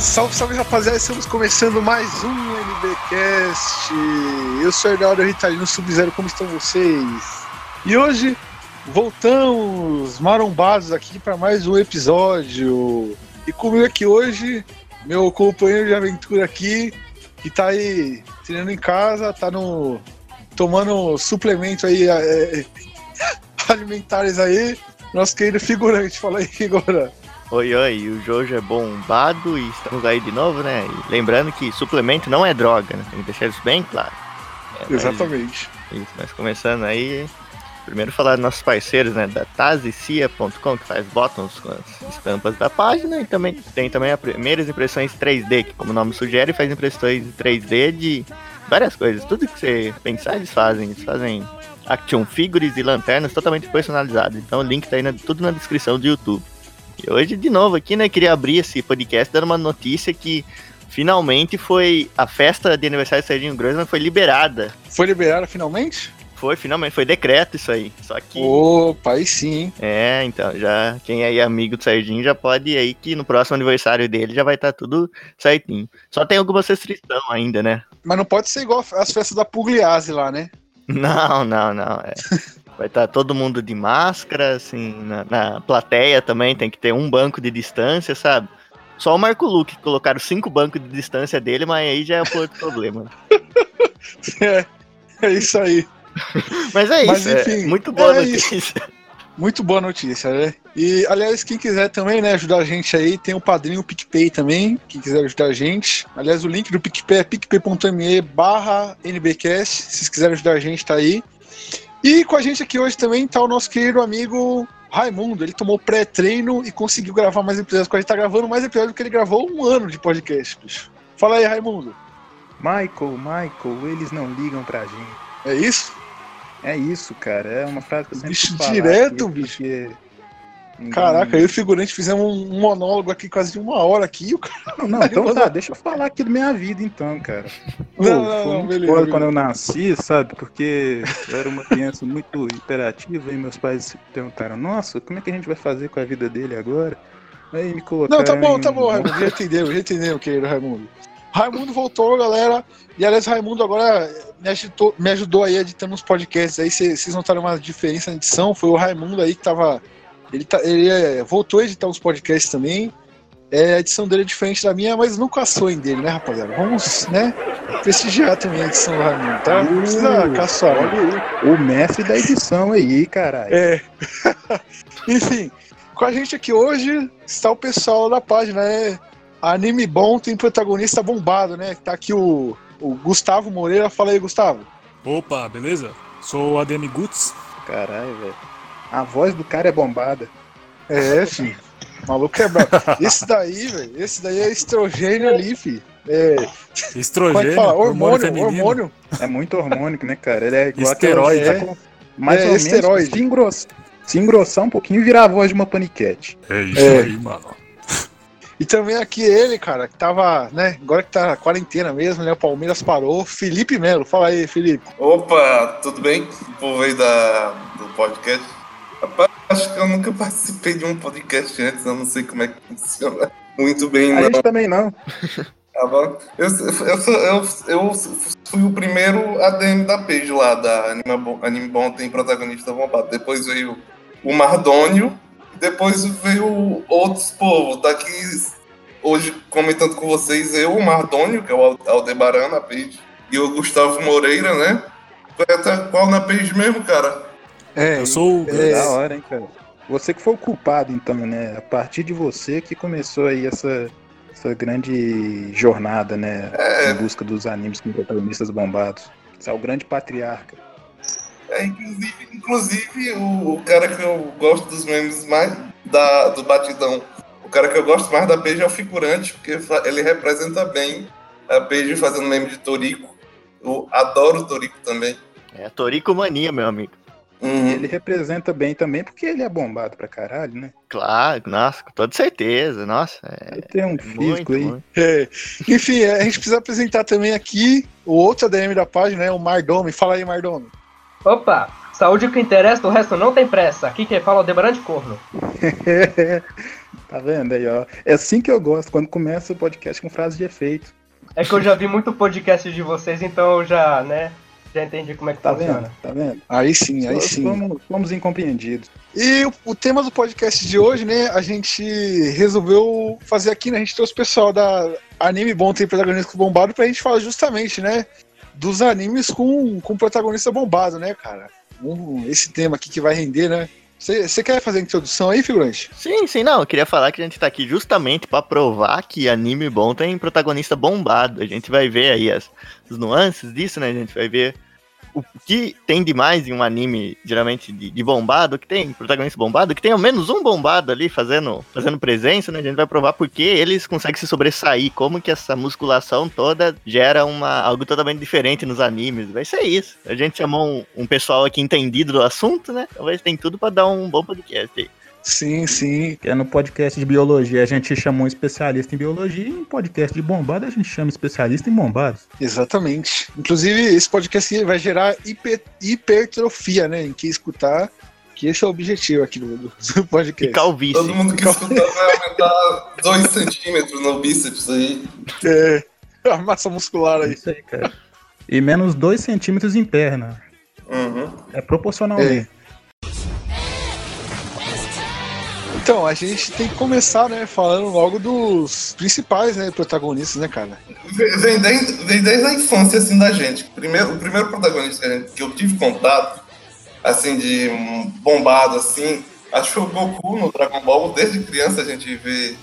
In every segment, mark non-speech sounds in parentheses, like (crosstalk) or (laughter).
Salve, salve rapaziada, estamos começando mais um NBcast. Eu sou Hernaldo Ritalino Sub-Zero, como estão vocês? E hoje voltamos marombados aqui para mais um episódio. E comigo aqui hoje, meu companheiro de aventura aqui, que tá aí treinando em casa, tá no. tomando suplemento aí é, (laughs) alimentares aí. Nosso querido figurante, fala aí, figura. Oi, oi, o Jojo é bombado e estamos aí de novo, né? E lembrando que suplemento não é droga, né? Tem que deixar isso bem claro. É, mas- Exatamente. Isso, mas começando aí, primeiro falar dos nossos parceiros, né? Da tazicia.com, que faz bottoms com as estampas da página, e também tem também as primeiras impressões 3D, que como o nome sugere, faz impressões 3D de várias coisas. Tudo que você pensar, eles fazem. Eles fazem action figures e lanternas totalmente personalizadas. Então o link tá aí na- tudo na descrição do YouTube. E hoje, de novo, aqui, né, queria abrir esse podcast dando uma notícia que finalmente foi a festa de aniversário do Serginho Grossman foi liberada. Foi liberado finalmente? Foi, finalmente, foi decreto isso aí. Só que. Opa, aí sim? É, então, já quem é amigo do Serginho já pode ir aí que no próximo aniversário dele já vai estar tudo certinho. Só tem algumas restrições ainda, né? Mas não pode ser igual as festas da Pugliese lá, né? Não, não, não. é. (laughs) Vai estar todo mundo de máscara, assim, na, na plateia também tem que ter um banco de distância, sabe? Só o Marco Luque que colocaram cinco bancos de distância dele, mas aí já é outro problema. (laughs) É, é isso aí. Mas é Mas, isso, é enfim, muito boa é notícia. (laughs) Muito boa notícia, né? E, aliás, quem quiser também, né, ajudar a gente aí, tem o padrinho PicPay também, quem quiser ajudar a gente. Aliás, o link do PicPay é picpay.me barra NBcast, se vocês quiserem ajudar a gente, tá aí. E com a gente aqui hoje também tá o nosso querido amigo Raimundo, ele tomou pré-treino e conseguiu gravar mais episódios a gente, tá gravando mais episódios do que ele gravou um ano de podcast, bicho. Fala aí, Raimundo. Michael, Michael, eles não ligam pra gente. É isso? É isso, cara. É uma frase que eu sempre Bicho, direto, aqui, bicho. porque ninguém- Caraca, eu e o figurante fizemos um monólogo aqui quase de uma hora aqui, o cara Não, não, então tá, deixa eu falar aqui da minha vida então, cara. Pô, Não, não, foi não, muito beleza, beleza. quando eu nasci, sabe? Porque eu era uma criança muito hiperativa e meus pais se perguntaram, nossa, como é que a gente vai fazer com a vida dele agora? Aí me colocaram Não, tá bom, tá bom, Raimundo. Já entendeu, já entendeu, querido Raimundo. Raimundo voltou, galera. E aliás, Raimundo agora me ajudou, me ajudou aí editando uns podcasts aí. Vocês notaram uma diferença na edição? Foi o Raimundo aí que tava. Ele, tá, ele é, voltou a editar uns podcasts também. É, a edição dele é diferente da minha, mas nunca açoem dele, né, rapaziada? Vamos, né, prestigiar também a edição do Raimundo, tá? Não precisa caçar. Olha aí, o mestre da edição aí, caralho. É. (laughs) Enfim, com a gente aqui hoje está o pessoal da página, né? Anime Bom tem protagonista bombado, né? Tá aqui o, o Gustavo Moreira. Fala aí, Gustavo. Opa, beleza? Sou o ADM Guts. Caralho, velho. A voz do cara é bombada. É, filho. O maluco é brabo. Esse daí, velho, esse daí é estrogênio ali, filho. É, como é Estrogênio, fala? hormônio, Hormônio, hormônio. É muito hormônico, né, cara? Ele é igual Esteroide. aquela- tá Mais É, ou menos. esteroide. Se, engross- se engrossar um pouquinho, virar a voz de uma paniquete. É isso É. aí, mano. E também aqui ele, cara, que tava, né? Agora que tá na quarentena mesmo, né? O Palmeiras parou. Felipe Melo. Fala aí, Felipe. Opa, tudo bem? O povo aí da, do podcast. Rapaz, acho que eu nunca (laughs) participei de um podcast antes, eu não sei como é que funciona muito bem, A não. gente também não. (laughs) Tá bom? Eu, eu, eu, eu fui o primeiro ADM da page lá, da Anime Bom, Anime Bom tem protagonista bombado. Depois veio o Mardônio, depois veio outros povos. Daqui hoje comentando com vocês, eu, o Mardônio, que é o Aldebaran na page, e o Gustavo Moreira, né? Foi até qual na page mesmo, cara? É, Eu sou o É. Da hora, hein, cara. Você que foi o culpado, então, né? A partir de você que começou aí essa, essa grande jornada, né? É. Em busca dos animes com protagonistas bombados. Você é o grande patriarca. É, inclusive, inclusive o, o cara que eu gosto dos memes mais da, do Batidão, o cara que eu gosto mais da page é o figurante, porque ele representa bem a page fazendo meme de Torico. Eu adoro o Torico também. É Torico Mania, meu amigo. Uhum. Ele representa bem também porque ele é bombado pra caralho, né? Claro, nossa, com toda certeza. Nossa, é Ele tem um muito, físico aí. muito. É. Enfim, é, a gente precisa apresentar também aqui o outro ADM da página, né? O Mardome. Fala aí, Mardome. Opa, Saúde o que interessa, o resto não tem pressa. Aqui quem fala é o Debaran de Corno. (laughs) tá vendo aí, ó? É assim que eu gosto, quando começa o podcast com frase de efeito. É que eu já vi muito podcast de vocês, então eu já, né, já entendi como é que Tá funciona. vendo? Tá vendo? Aí sim, aí sim. Fomos, fomos incompreendidos. E o, o tema do podcast de hoje, né, a gente resolveu fazer aqui, né, a gente trouxe o pessoal da Anime Bom Tem Protagonista Bombado pra gente falar justamente, né, dos animes com, com protagonista bombado, né, cara? Um- esse tema aqui que vai render, né? Você quer fazer a introdução aí, figurante? Sim, sim, não. Eu queria falar que a gente tá aqui justamente pra provar que anime bom tem protagonista bombado. A gente vai ver aí as, as nuances disso, né? A gente vai ver o que tem de mais em um anime, geralmente de, de bombado, que tem protagonista bombado, que tem ao menos um bombado ali fazendo, fazendo presença, né? A gente vai provar por que eles conseguem se sobressair, como que essa musculação toda gera uma, algo totalmente diferente nos animes. Vai ser isso. A gente chamou um, um pessoal aqui entendido do assunto, né? Talvez tem tudo pra dar um bom podcast aí. Sim, sim. Que é no podcast de biologia a gente chamou um especialista em biologia e em podcast de bombado a gente chama especialista em bombados. Exatamente. Inclusive, esse podcast vai gerar hiper- hipertrofia, né? Em quem escutar, que esse é o objetivo aqui do, do E podcast. calvície. Todo mundo que escutar vai aumentar 2 centímetros no bíceps aí. É, a massa muscular É aí. isso aí, cara. E menos 2 centímetros em perna. Uhum. É proporcionalmente. Então, a gente tem que começar, né, falando logo dos principais, né, protagonistas, né, cara? Vem, desde, vem desde a infância, assim, da gente. Primeiro, o primeiro protagonista que, eu tive contato, assim, de bombado, assim, acho que foi o Goku no Dragon Ball. Desde criança a gente vê.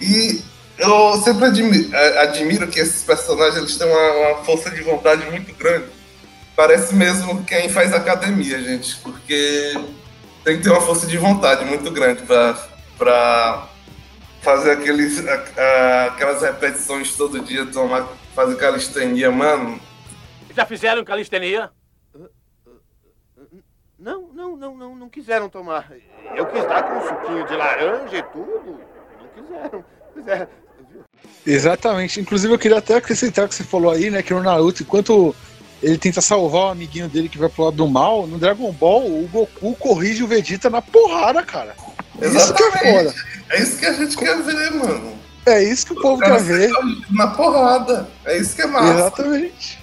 E eu sempre admi- a- admiro que esses personagens eles têm uma, uma força de vontade muito grande. Parece mesmo quem faz academia, gente, porque tem que ter uma força de vontade muito grande pra, pra fazer aqueles, a- a- aquelas repetições todo dia, tomar, fazer calistenia, mano. Já fizeram calistenia? Não, não, não, não, não quiseram tomar. Eu quis dar com um suquinho de laranja e tudo. Não quiseram. Quiseram. Exatamente. Inclusive, eu queria até acrescentar o que você falou aí, né, que no Naruto, enquanto ele tenta salvar o amiguinho dele que vai pro lado do mal, no Dragon Ball, o Goku corrige o Vegeta na porrada, cara. Isso que é foda. É isso que a gente quer ver, mano. É isso que o povo quer ver. Na porrada. É isso que é massa. Exatamente.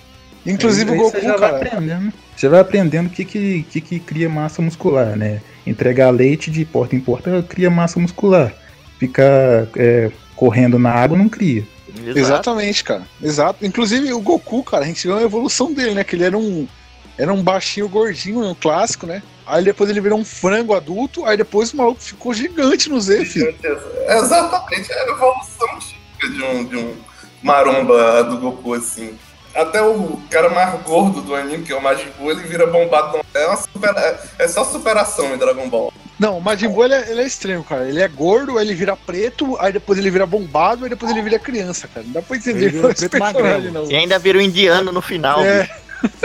Inclusive Aí o você Goku, vai cara. aprendendo. Você vai aprendendo o que, que, que, que cria massa muscular, né? Entregar leite de porta em porta cria massa muscular. Ficar é, correndo na água não cria. Exato. Exatamente, cara. Exato. Inclusive o Goku, cara, a gente viu a evolução dele, né? Que ele era um. Era um baixinho gordinho, um clássico, né? Aí depois ele virou um frango adulto, aí depois o maluco ficou gigante no Z, filho. Exatamente, é a evolução típica de um, de um maromba do Goku, assim. Até o cara mais gordo do anime, que é o Majin Buu, ele vira bombado. É, uma supera- é só superação em Dragon Ball. Não, o Majin Buu ele é, ele é estranho, cara. Ele é gordo, aí ele vira preto, aí depois ele vira bombado, aí depois ele vira criança, cara. Não dá pra entender Ele vira preto magrelo. não. E ainda vira um indiano no final. É. (laughs)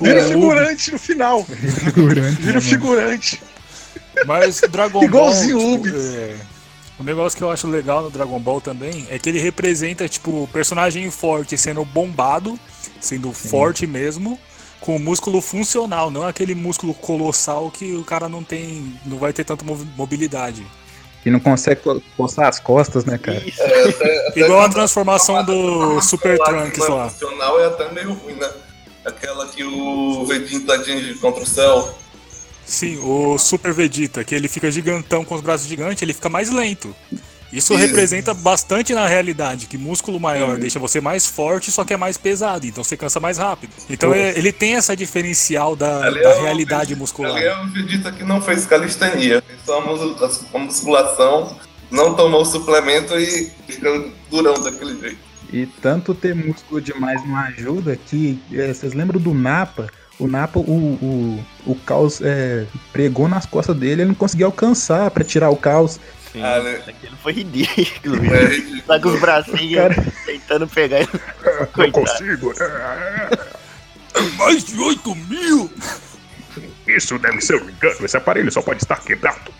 Vira O- figurante no final. Figurante. Vira figurante. Mas Dragon (laughs) Igualzinho Ball. o tipo, é, o negócio que eu acho legal no Dragon Ball também é que ele representa, tipo, o personagem forte sendo bombado, sendo forte mesmo, com músculo funcional, não aquele músculo colossal que o cara não tem. não vai ter tanta mobilidade. E não consegue co- coçar as costas, né, cara? Isso. (laughs) Igual a transformação do Super Lá que Trunks é lá. funcional é até meio ruim, né? Aquela que o Vegeta atinge contra o céu. Sim, o Super Vegeta, que ele fica gigantão com os braços gigantes, ele fica mais lento. Isso representa bastante na realidade, que músculo maior Sim. deixa você mais forte, só que é mais pesado, então você cansa mais rápido. Então é- ele tem essa diferencial da, Ali da é realidade Vegeta- muscular. Ali é o Vegeta que não fez calistenia. Fez só a mus- a musculação, não tomou suplemento e fica durão daquele jeito. E tanto ter músculo demais não ajuda que. é, vocês lembram do Napa? O Napa, o, o, o caos é, pregou nas costas dele, ele não conseguia alcançar pra tirar o caos. Sim, Ah, né? aquilo foi ridículo. É ridículo. Tá com os bracinhos Cara. tentando pegar ele. (laughs) Coitado. consigo. Mais de 8 mil! Isso deve ser um engano. Esse aparelho só pode estar quebrado.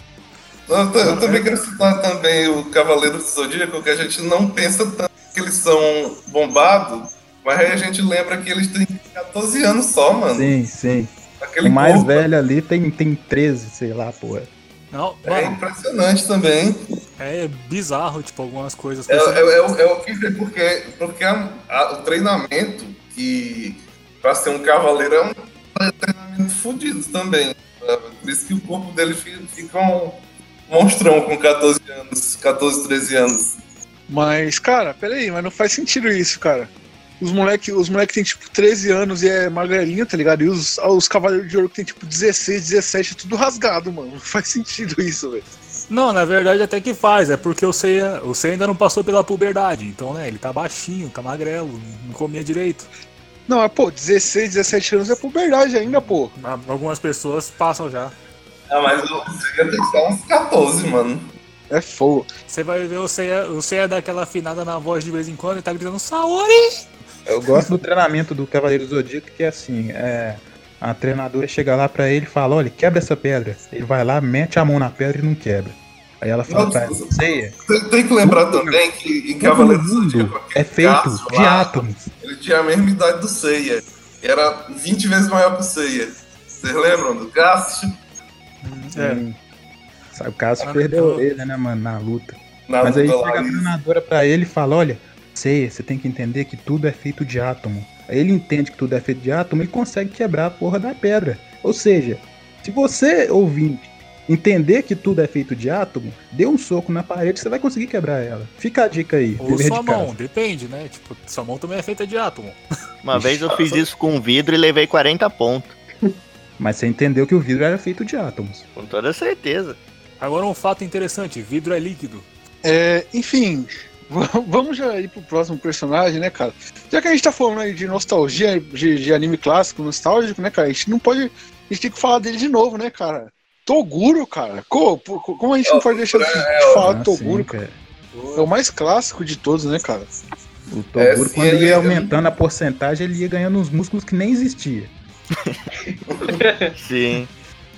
Eu, ta- eu também quero citar também o Cavaleiro do Zodíaco, que a gente não pensa tanto que eles são bombados, mas aí a gente lembra que eles têm 14 anos só, mano. Sim, sim. Aquele O mais corpo velho ali tem, tem 13, sei lá, porra. Não, é mano, impressionante também. é bizarro, tipo, algumas coisas. É, é, é, é horrível porque, porque a- a- o treinamento, que pra ser um cavaleiro é um treinamento fodido também. sabe? Por isso que o corpo dele fi- fica um monstrão com 14 anos, 14, 13 anos. Mas, cara, peraí, mas não faz sentido isso, cara. Os moleque, os moleque tem tipo 13 anos e é magrelinho, tá ligado? E os, os Cavaleiros de Ouro que tem tipo 16, 17, é tudo rasgado, mano. Não (laughs) faz sentido isso, velho. Não, na verdade até que faz, é porque o Seiya, o Seiya ainda não passou pela puberdade, então, né, ele tá baixinho, tá magrelo, não comia direito. Não, mas, pô, 16, 17 anos é puberdade ainda, pô. Mas Algumas pessoas passam já. Ah, mas o Seiya tem só uns 14, mano. É fogo. Você vai ver o Seiya, o Seiya dá aquela afinada na voz de vez em quando e tá gritando Saori! Eu gosto do treinamento do Cavaleiro Zodíaco, que é assim, é. A treinadora chega lá pra ele e fala, olha, quebra essa pedra. Ele vai lá, mete a mão na pedra e não quebra. Aí ela fala pra ele, Ceia, Tem, tem que lembrar também que em do mundo Zodíaco, é feito Cássio de lá, átomos. Ele tinha a mesma idade do Seiya. Era 20 vezes maior que o Seiya. Vocês lembram do Cássio? É. Sim. Sabe, o caso Ah, perdeu a eu- orelha, né, mano, na luta. Na Mas aí luta chega lá. a treinadora pra ele e fala, olha, Ceia, você tem que entender que tudo é feito de átomo. Aí ele entende que tudo é feito de átomo e consegue quebrar a porra da pedra. Ou seja, se você, ouvinte, entender que tudo é feito de átomo, dê um soco na parede, você vai conseguir quebrar ela. Fica a dica aí, Ou sua de casa. mão, depende, né? Tipo, sua mão também é feita de átomo. (laughs) Uma vez eu fiz isso com um vidro e levei 40 pontos. (laughs) Mas você entendeu que o vidro era feito de átomos. Com toda certeza. Agora um fato interessante, vidro é líquido. É, enfim, vamos já ir pro próximo personagem, né, cara? Já que a gente tá falando aí de nostalgia, de, de anime clássico, nostálgico, né, cara? A gente não pode. A gente tem que falar dele de novo, né, cara? Toguro, cara. Co- po- co- Como a gente não pode deixar de, de falar de Ah, Toguro, sim, cara? É o mais clássico de todos, né, cara? O Toguro, É, quando ele- ia aumentando a porcentagem, ele ia ganhando uns músculos que nem existia. (laughs) Sim.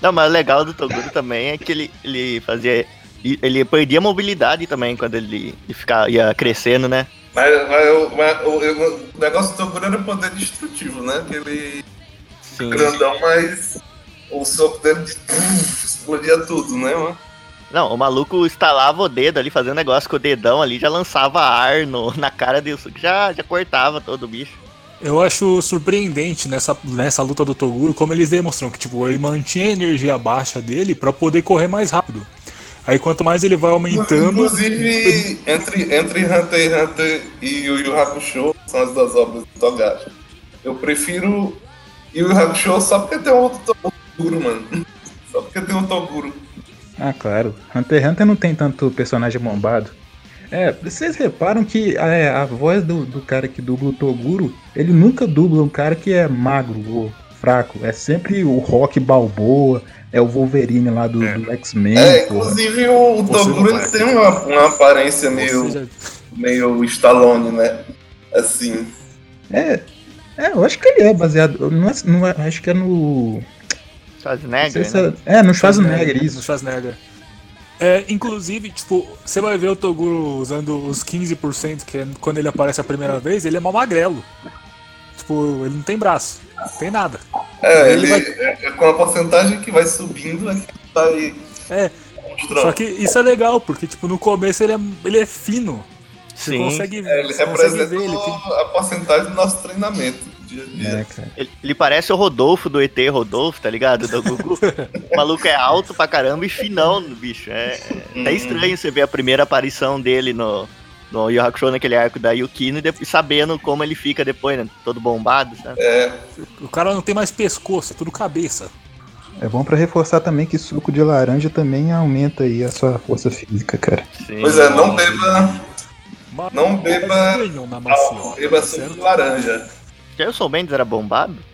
Não, mas o legal do Toguro também é que ele, ele fazia. Ele perdia mobilidade também quando ele ia, ficar, ia crescendo, né? Mas, mas eu- mas o, eu- o negócio do Toguro era poder destrutivo, né? Que ele Sim. grandão, mas o soco dele de- explodia tudo, né, mano? Não, o maluco estalava o dedo ali, fazendo negócio com o dedão ali, já lançava ar no, na cara dele, já, já cortava todo o bicho. Eu acho surpreendente nessa, nessa luta do Toguro como eles demonstram que tipo, ele mantinha a energia baixa dele pra poder correr mais rápido. Aí quanto mais ele vai aumentando, Inclusive, entre, entre Hunter x Hunter e Yu Yu Hakusho, são as duas obras do Togashi. Eu prefiro Yu Yu Hakusho só porque tem um outro Toguro, mano. Só porque tem um Toguro. Ah, claro. Hunter x Hunter não tem tanto personagem bombado. É, vocês reparam que é, a voz do, do cara que dubla o Toguro, ele nunca dubla um cara que é magro ou fraco. É sempre o Rock Balboa, é o Wolverine lá do, do X-Men. É, porra. inclusive o, o ele vai. tem uma, uma aparência meio, seja, meio Stallone, né? Assim. É, é, eu acho que ele é baseado. Não é, não é- acho que é no. Schwarzenegger, se né? é, é, no Schwarzenegger, no isso. Schwarzenegger. É, inclusive, tipo, você vai ver o Toguro usando os 15%, que é quando ele aparece a primeira vez, ele é mó magrelo. Tipo, ele não tem braço, não tem nada. É, Ele ele, vai- é, é com a porcentagem que vai subindo, é que tá aí. É, mostrando. Só que isso é legal, porque tipo, no começo ele é, ele é fino. Você Sim. consegue, É, ele você representa ver ele. Tem, a porcentagem do nosso treinamento. Dia a dia. É. Ele, ele parece o Rodolfo do ET Rodolfo, tá ligado? Do Gugu. o maluco é alto pra caramba e finão, bicho. É, é até estranho você ver a primeira aparição dele no, no Yu Hakusho, naquele arco da Yukino, e sabendo como ele fica depois, né? Todo bombado, sabe? É, o cara não tem mais pescoço, é tudo cabeça. É bom pra reforçar também que suco de laranja também aumenta aí a sua força física, cara. Sim. pois é, não beba, não beba, álcool, beba suco de laranja. Jailson Mendes era bombado?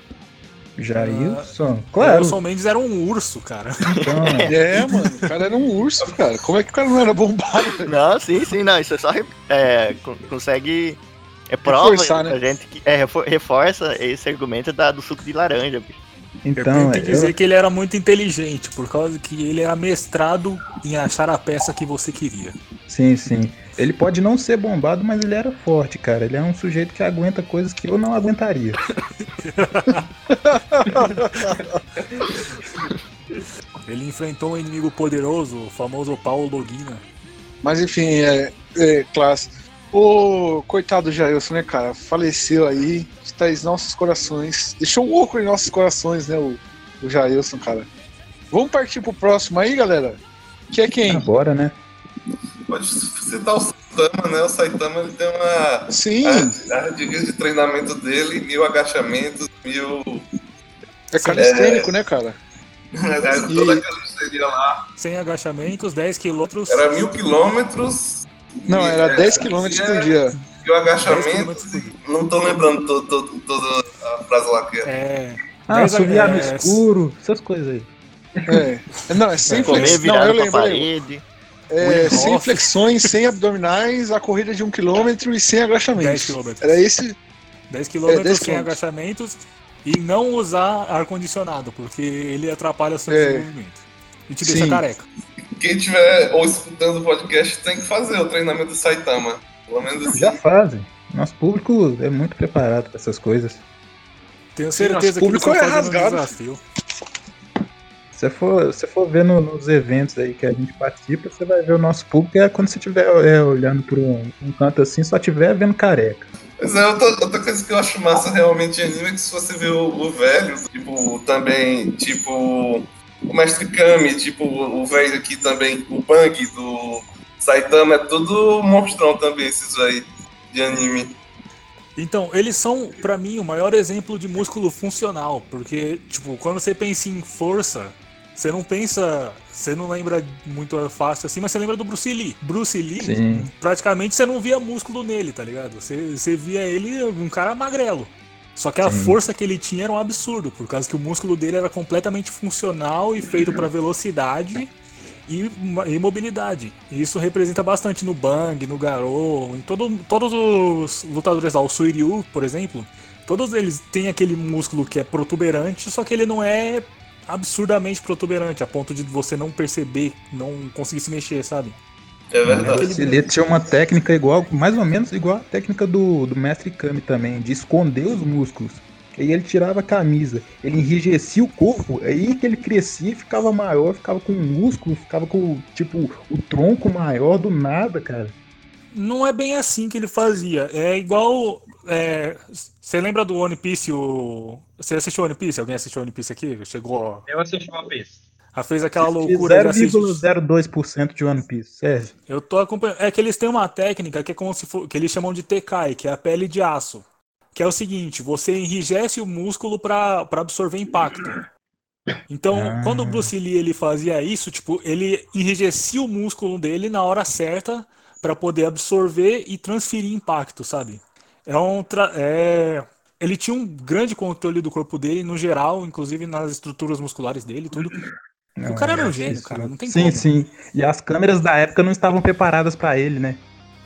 Jailson, O claro. Wilson Mendes era um urso, cara. Então, (laughs) É, mano, o cara era um urso, cara. Como é que o cara não era bombado, velho? (laughs) Não, sim, sim, não. Isso é só é, con- consegue. É prova Reforçar, né? pra gente que é, refor- reforça esse argumento da, do suco de laranja, bicho. Eu então tenho que eu- dizer que ele era muito inteligente, por causa que ele era mestrado em achar a peça que você queria. sim, sim. Ele pode não ser bombado, mas ele era forte, cara. Ele é um sujeito que aguenta coisas que eu não aguentaria. (laughs) Ele enfrentou um inimigo poderoso, o famoso Paulo Logina. Mas enfim, é, é classe. O coitado do Jailson, né, cara? Faleceu aí, está em nossos corações. Deixou um oco em nossos corações, né, o, o Jailson, cara. Vamos partir pro próximo aí, galera? Que é quem? Agora, né? Pode citar o Saitama, né? O Saitama ele tem uma. Sim, A, a de treinamento dele, mil agachamentos, mil. é calistênico, né, cara? toda aquela seria lá. Sem agachamentos, 10 quilômetros. Era mil quilômetros. Não, e, era é, 10 km por fazia dia. Mil 10 agachamentos. quilômetros por dia. Não tô lembrando to- to- toda a frase lá que é. É. Ah, 10 assoviar no é, escuro, essas coisas aí. É. Não, é sem Comer flexões. Não, eu lembro. parede. É, sem flexões, sem (laughs) abdominais, a corrida de um quilômetro e sem 10 agachamentos. quilômetros. Era esse. 10 quilômetros É, 10 sem quilômetros. agachamentos e não usar ar-condicionado, porque ele atrapalha o seu É. desenvolvimento. E te deixa Sim. careca. Quem tiver ou escutando o podcast tem que fazer o treinamento do Saitama. Pelo menos assim. Já fazem. Nosso público é muito preparado para essas coisas. Tenho nosso certeza que eles público é fazendo um rasgado. desafio. Se você for, se você for ver no- nos eventos aí que a gente participa, você vai ver o nosso público é quando você estiver é, olhando por um, um canto assim, só estiver vendo careca. Pois é, outra, outra coisa que eu acho massa realmente em anime é que se você vê o, o velho, tipo, também, tipo, o Mestre Kami, tipo, o velho aqui também, o Bang do Saitama, é tudo monstrão também, esses aí de anime. Então, eles são, pra mim, o maior exemplo de músculo funcional, porque, tipo, quando você pensa em força, você não pensa, você não lembra muito fácil assim, mas você lembra do Bruce Lee. Bruce Lee, Sim. praticamente você não via músculo nele, tá ligado? Você, você via ele um cara magrelo. Só que a Sim. força que ele tinha era um absurdo, por causa que o músculo dele era completamente funcional e feito pra velocidade e, e mobilidade. E isso representa bastante no Bang, no Garou, em todo, todos os lutadores lá, o Suiryu, por exemplo, todos eles têm aquele músculo que é protuberante, só que ele não é absurdamente protuberante, a ponto de você não perceber, não conseguir se mexer, sabe? É verdade. Esse ele tinha uma técnica igual, mais ou menos igual a técnica do, do mestre Kami também, de esconder os músculos. Aí ele tirava a camisa, ele enrijecia o corpo, aí que ele crescia e ficava maior, ficava com músculo, ficava com, tipo, o tronco maior do nada, cara. Não é bem assim que ele fazia. É igual. é, Você lembra do One Piece? O... Você assistiu One Piece? Alguém assistiu One Piece aqui? Chegou. Eu assisti One Piece. a- fez aquela loucura de assistir. 0,02% de One Piece, sério. Eu tô acompanhando. É que eles têm uma técnica que é como se for, que eles chamam de Tekai, que é a pele de aço. Que é o seguinte, você enrijece o músculo para absorver impacto. Então, Ah. quando o Bruce Lee ele fazia isso, tipo, ele enrijecia o músculo dele na hora certa para poder absorver e transferir impacto, sabe? É um tra- é... ele tinha um grande controle do corpo dele no geral, inclusive nas estruturas musculares dele, e tudo. O cara era um gênio, cara, não tem sim, como. sim. E as câmeras da época não estavam preparadas pra ele, né?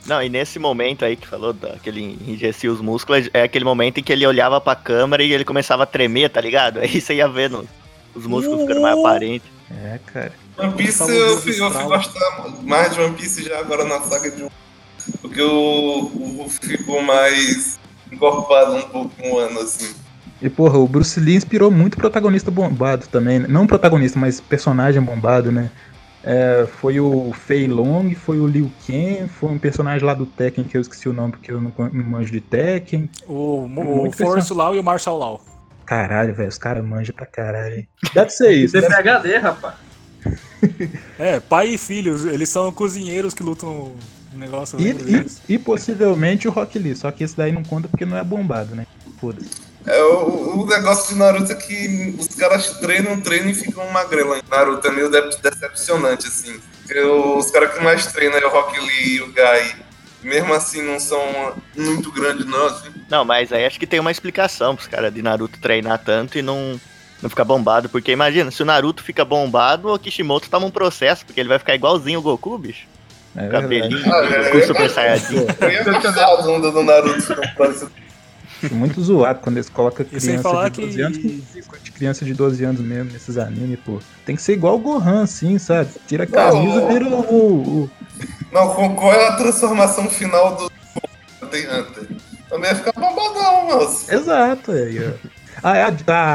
Não, e nesse momento aí que falou da, que ele enrijecia os músculos, é aquele momento em que ele olhava pra câmera e ele começava a tremer, tá ligado? Aí você ia vendo os músculos ficando mais aparentes. É, cara. One Piece eu fui, eu fui gostar mais de One Piece já agora na saga de um. Porque o, o Luffy ficou mais encorpado um pouco um ano assim. E, porra, o Bruce Lee inspirou muito protagonista bombado também. né? Não protagonista, mas personagem bombado, né? É, foi o Fei Long, foi o Liu Kang, foi um personagem lá do Tekken que eu esqueci o nome porque eu não, manjo de Tekken. O, o Force Law e o Marshall Law. Caralho, velho, os caras manjam pra caralho. Deve ser isso. Deve... CPHD, rapaz. (laughs) É, pai e filhos, eles são cozinheiros que lutam negócio. E, e, e possivelmente o Rock Lee, só que esse daí não conta porque não é bombado, né? Foda-se. É, o, o negócio de Naruto é que os caras treinam, treinam e ficam magrelo. em Naruto é meio de- decepcionante, assim. Porque os caras que mais treinam é o Rock Lee e o Gai. Mesmo assim, não são muito grandes, não. Assim. Não, mas aí acho que tem uma explicação pros caras de Naruto treinar tanto e não, não ficar bombado. Porque imagina, se o Naruto fica bombado, o Kishimoto toma um processo, porque ele vai ficar igualzinho o Goku, bicho. É. Cabelinho, Ah, é, com é, Super é. Saiyajin. Eu ia fazer a onda do Naruto. Acho muito zoado quando eles colocam criança de 12 que- anos com de criança de 12 anos mesmo nesses animes, pô. Tem que ser igual o Gohan, assim, sabe? Tira a camisa, Não. vira o, o- Não, com- qual é a transformação final do Hunter Hunter? Também ia ficar bombadão, moço. Exato, aí, ó. Ah, é a,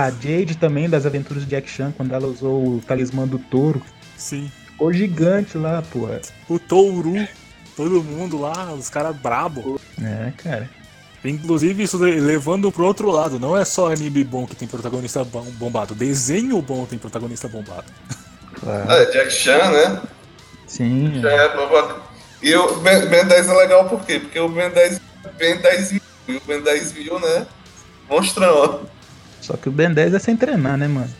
a Jade também, das aventuras de Jack Chan, quando ela usou o talismã do touro. Sim. Ficou gigante lá, pô. O Touru, todo mundo lá, os caras brabo. É, cara. Inclusive, isso le- levando pro outro lado, não é só anime bom que tem protagonista bom- bombado, desenho bom tem protagonista bombado. Claro. Ah, é Jack Chan, né? Sim. Já é babaca. E o Ben, ben 10 é legal por quê? Porque o Ben 10, ben 10 mil, e o Ben 10 mil, né? Monstrão, ó. Só que o Ben 10 é sem treinar, né, mano?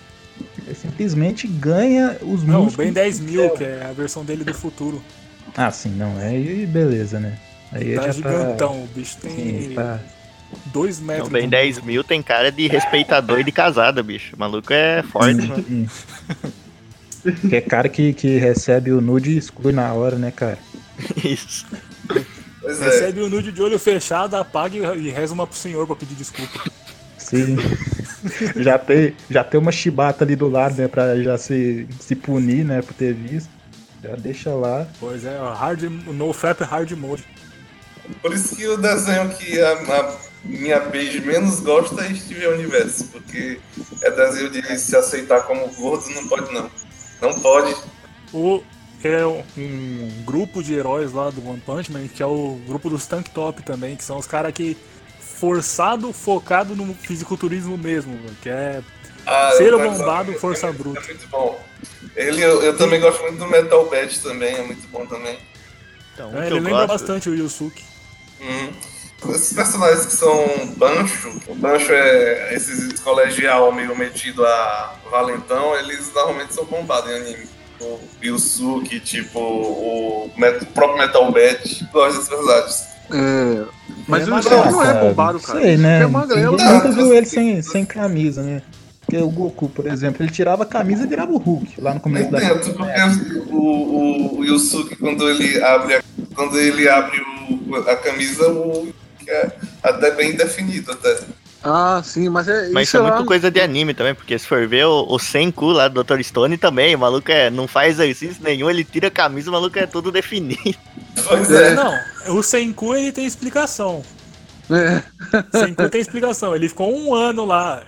Ele simplesmente ganha os Não, músculos. bem 10 mil, que é a versão dele do futuro. Ah, sim, não. Aí beleza, né? Aí Tá já gigantão, o bicho Tá... tem Sim, tá. 2 metros. Não, bem de- 10 mil tem cara de respeitador e de casada, bicho. O maluco é forte, mano. Sim. que é cara que, que recebe o nude e exclui na hora, né, cara? (laughs) Isso. Pois é. Recebe o nude de olho fechado, apaga e reza uma pro senhor pra pedir desculpa. Sim. (laughs) já, tem, já tem uma chibata ali do lado, né? Pra já se, se punir, né? Por ter visto. Já deixa lá. Pois é, hard, no FAP Hard Mode. Por isso que o desenho que a, a minha page menos gosta é Steven Universo, porque é desenho de se aceitar como gordo, não pode não. Não pode. O, é um, um grupo de heróis lá do One Punch Man, que é o grupo dos Tank Top também, que são os caras que forçado, focado no fisiculturismo mesmo, que é Ah, ser bombado, é- força é, bruta. É muito bom. Ele, eu, eu também gosto muito do Metal Bat também, é muito bom também. Então, É, ele lembra gosto- bastante o Yusuke. Uhum. Esses personagens que são Bancho, o Bancho é esse colegial meio metido a valentão, eles normalmente são bombados em anime. O Yusuke, tipo, o, o próprio Metal Bat, gosto desses personagens. É, mas É o Yusuke não é bombado, cara. Sei, né? É magrelo. Ah, nunca viu ele sem, sem camisa, né? Porque o Goku, por exemplo, ele tirava a camisa e virava o Hulk lá no começo da. porque o, o, o Yusuke, quando ele abre a, quando ele abre o, a camisa, o que é até bem definido até. Ah, sim, mas é Mas isso é lá- muito coisa de anime também, porque se for ver o, o Senku lá do Dr. Stone também, o maluco é, não faz exercício nenhum, ele tira a camisa, o maluco é tudo definido. Pois é. Não, o Senku ele tem explicação. É. Senku tem explicação. Ele ficou um ano lá.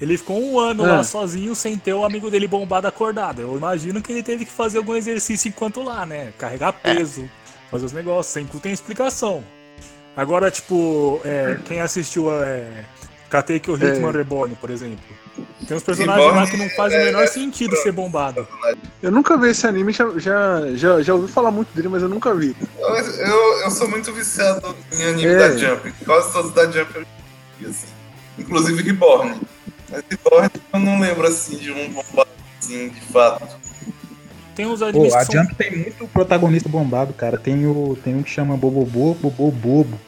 Ele ficou um ano É. lá sozinho sem ter o amigo dele bombado acordado. Eu imagino que ele teve que fazer algum exercício enquanto lá, né? Carregar peso, fazer os negócios. Senku tem explicação. Agora, tipo, é, quem assistiu é, Katekyo Hitman Reborn, por exemplo. Tem uns personagens lá Reborn que não faz o menor é- sentido ser bombado. Eu nunca vi esse anime, já, já, já, já ouvi falar muito dele, mas eu nunca vi. Eu, eu, eu sou muito viciado em anime É. da Jump. Quase todos da Jump eu vi, assim. Inclusive Reborn. Mas Reborn eu não lembro assim de um bombado assim, de fato. Tem uns Pô, animes a que são Jump tem muito protagonista bombado, cara. Tem, o, tem um que chama Bobobo, Bobo Bobo.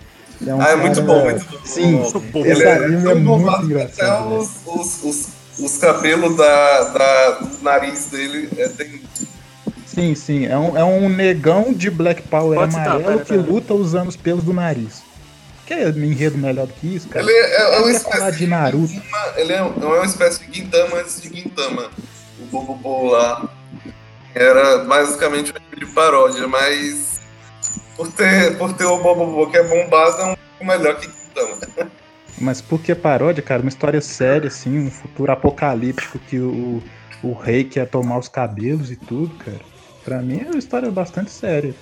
Que um Ah, é muito bom, muito bom. Sim, Bobo. esse anime é tão muito engraçado. Até os, os, os, os cabelos da, da, do nariz dele é, tem. Sim, sim. É um, é um negão de Black Power Pode amarelo pera, que luta usando os pelos do nariz. Que é enredo melhor do que isso, cara? Ele é, é uma Quer espécie de Naruto. Gintama- ele é, um- é uma espécie de Gintama antes de Gintama. O Bobobo lá. Era basicamente um anime de paródia, mas por ter, por ter o Bobobo que é bombado, é um pouco melhor que Gintama. Mas por que paródia, cara? Uma história séria, assim, um futuro apocalíptico que o, o rei quer tomar os cabelos e tudo, cara. Pra mim é uma história bastante séria.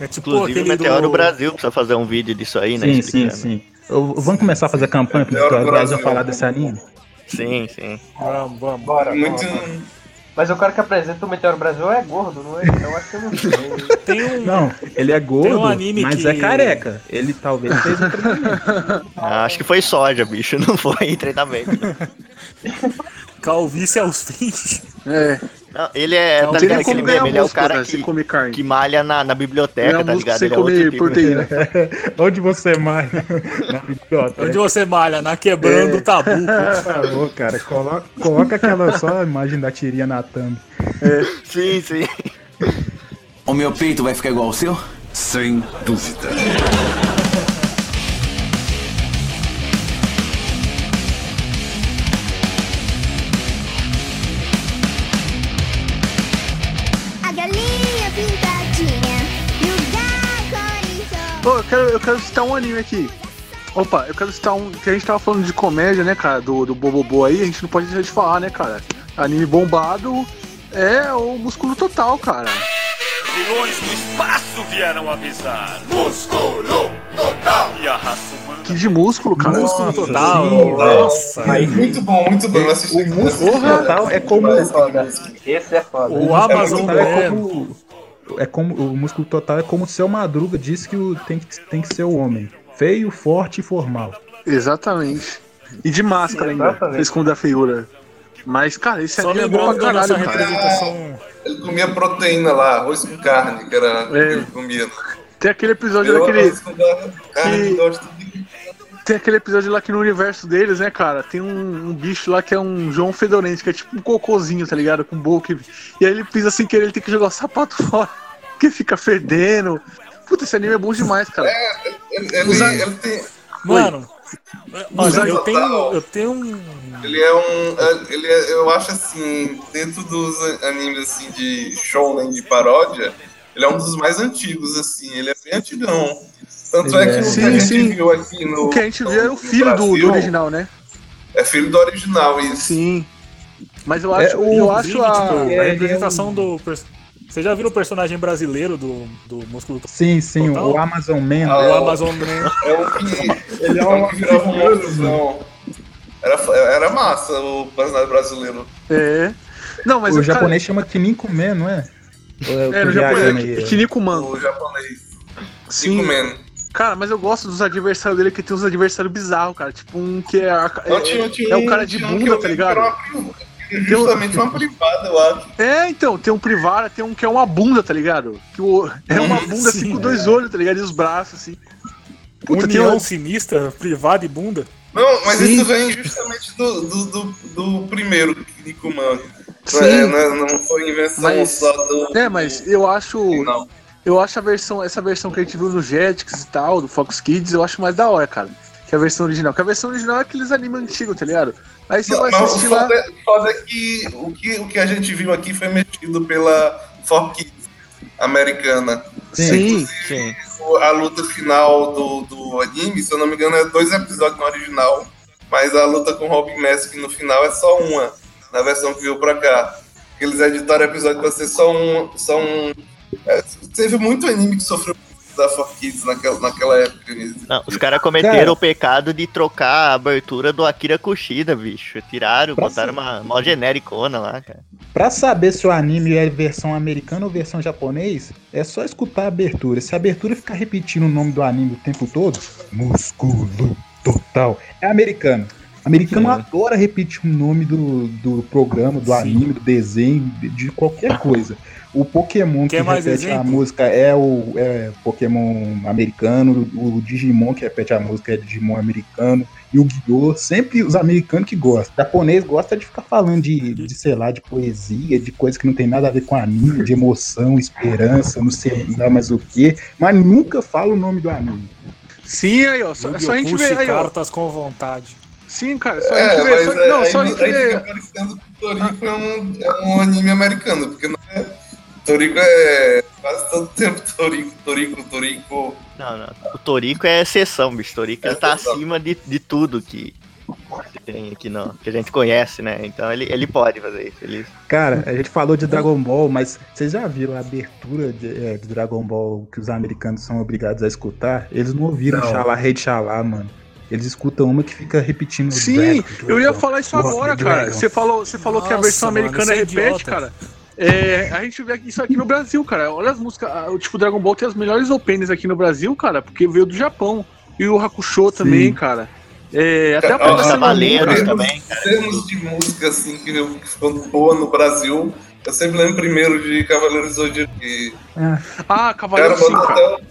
É tipo Inclusive o Meteoro do... Brasil precisa fazer um vídeo disso aí, né? Sim, sim, sim. Eu- vamos começar a fazer campanha pro Meteoro Brasil. falar desse anime? Sim, sim. Vamos, vamos. Bora. Muito. bora. Mas o cara que apresenta o Meteoro Brasil é gordo, não é? Eu acho que eu não sei. (laughs) Tem um... Não, ele é gordo, anime mas que- é careca. Ele talvez fez um treinamento. (laughs) Ah, acho que foi soja, bicho, (laughs) não foi treinamento. Calvície aos fins. É, Não, ele é, Não tá ligado ganhar meme, ele é o cara né, que, comer carne. que malha na, na biblioteca, Ganhar tá ligado? sem Ele é outro comer tipo. proteína. (laughs) Onde você mais? Na biblioteca. Onde você malha? Na quebrando o tabu. Por favor, cara, coloca, coloca aquela só a imagem da tirinha na thumb. Sim, sim. O meu peito vai ficar igual ao seu? Sem dúvida. Quero, eu quero citar um anime aqui. Opa, eu quero citar um. Que a gente tava falando de comédia, né, cara? Do, do Bobobo aí, a gente não pode deixar de falar, né, cara? Anime bombado é o músculo total, cara. Vilões do espaço vieram avisar. Músculo total. E a raça humana. Que de músculo, cara. Músculo total. sim, nossa. Aí, Muito bom, muito bom. Eu assisti o músculo total é como. Esse é foda. O Amazon é Man. como, é como o músculo total é como o seu Madruga disse que o, tem, que tem que ser o homem. Feio, forte e formal. Exatamente. E de máscara ainda, Exatamente. esconder a feiura. Mas, cara, Só anime é bom pra caralho, cara. representação. Ele comia proteína lá, arroz com carne, que era o que É. ele comia. Tem aquele episódio Eu daquele. carne, que- gosto. Tem aquele episódio lá que no universo deles, né, cara, tem um, um bicho lá que é um João Fedorente, que é tipo um cocôzinho, tá ligado? Com boca. E aí ele pisa sem querer, ele tem que jogar o sapato (laughs) fora, que fica fedendo. Puta, esse anime é bom demais, cara. Ele, ele, Usa- ele tem... Mano, olha, eu tenho, eu tenho um. Ele é um. Ele é, eu acho assim, dentro dos animes assim, de shounen de paródia, ele é um dos mais antigos, assim, ele é bem antigão. Tanto é, Ele que é. o que Sim, a gente sim. viu aqui no. O que a gente viu era o filho do, do original, né? É filho do original, isso. Sim. Mas eu É, acho, o- eu acho Inclusive, a. tipo, a ele é representação do. Você já viu o personagem brasileiro do, do Músculo? Sim, sim, Total? o Amazon Man. Ah, O Amazon Man. É o que. (laughs) Ele é o que virava um monstro. Era, era massa o personagem brasileiro. É. Não, mas o o cara- japonês chama Kiniko Man, não é? Eu É, no viajando japonês. aí? Kinnikuman. O japonês. Sim. Cinco Man. Cara, mas eu gosto dos adversários dele, que tem uns adversários bizarros, cara. Tipo um que é, a- é, tinha- tinha é o um- cara de bunda, tá ligado? uma pri- Justamente uma privada, eu acho. É, então, tem um Privara, tem um que é uma bunda, tá ligado? Que o, é uma (laughs) bunda assim Sim, com dois olhos, tá ligado? E os braços, assim. Puta, tem União um- sinistra, privada e bunda. Não, mas Sim. isso vem justamente do, do, do, do primeiro Kinnikuman. Sim. Não, é, não, é- não foi invenção Mas- só do. É, mas eu acho. Não. Eu acho a versão, essa versão que a gente viu no Jetix e tal, do Fox Kids, eu acho mais da hora, cara. Que a versão original. Que a versão original é aqueles animes antigos, tá ligado? Aí você vai Mas o assistir lá. foda, é- foda é que o, que o que a gente viu aqui foi mexido pela Fox Kids americana. Sim. Sim. A luta final do, do anime, se eu não me engano, é dois episódios no original. Mas a luta com o Robin Mask no final é só uma, na versão que veio pra cá. Eles editaram o episódio pra ser só um. Só um é, teve muito anime que sofreu da Fox Kids naquela, naquela época. Não, os caras cometeram Cara. o pecado de trocar a abertura do Akira Kushida, bicho. Tiraram, Pra botaram uma mó genericona lá, cara. Pra saber se o anime é versão americana ou versão japonês, é só escutar a abertura. Se a abertura ficar repetindo o nome do anime o tempo todo, músculo total, é americano. Americano Sim. adora repetir o nome do, do programa, do anime, do desenho, de, de qualquer coisa. O Pokémon que Quer repete a exemplo? música é o é Pokémon americano, o Digimon que repete a música é Digimon americano, e o Guiô, sempre os americanos que gostam. O japonês gosta de ficar falando de, de, sei lá, de poesia, de coisa que não tem nada a ver com anime, de emoção, esperança, não sei lá mais o que, mas nunca fala o nome do anime. Sim, aí, ó. Só, só a gente vê aí, ó. cartas com vontade. Sim, cara, só a É, gente vê. mas Só, é, não, aí, só a gente vê. é, um, é um anime americano, porque não é. Toriko é quase todo (laughs) tempo Toriko, Toriko, Toriko. Não, não. O Toriko é exceção, bicho. O Toriko ele tá exceção. acima de, de tudo que, que tem aqui, não, que a gente conhece, né? Então ele, ele pode fazer isso. Ele, Cara, a gente falou de Dragon Ball, mas vocês já viram a abertura de, é, de Dragon Ball que os americanos são obrigados a escutar? Eles não ouviram. Xalá, Rei de Xalá, mano. Eles escutam uma que fica repetindo. Sim, Dragon, eu ia falar isso agora, cara. Você falou, você falou que a versão mano, americana é repete, idiota. cara. É, a gente vê isso aqui no Brasil, cara. Olha as músicas. O tipo Dragon Ball tem as melhores openings aqui no Brasil, cara, porque veio do Japão. E o Hakusho também, cara. É, até a própria Cavaleiros também. Em termos de música, assim, que eu- ficou boa no Brasil, eu sempre lembro primeiro de Cavaleiros do Zodíaco. que Ah, O cara Cavaleiro sim, botou cara. até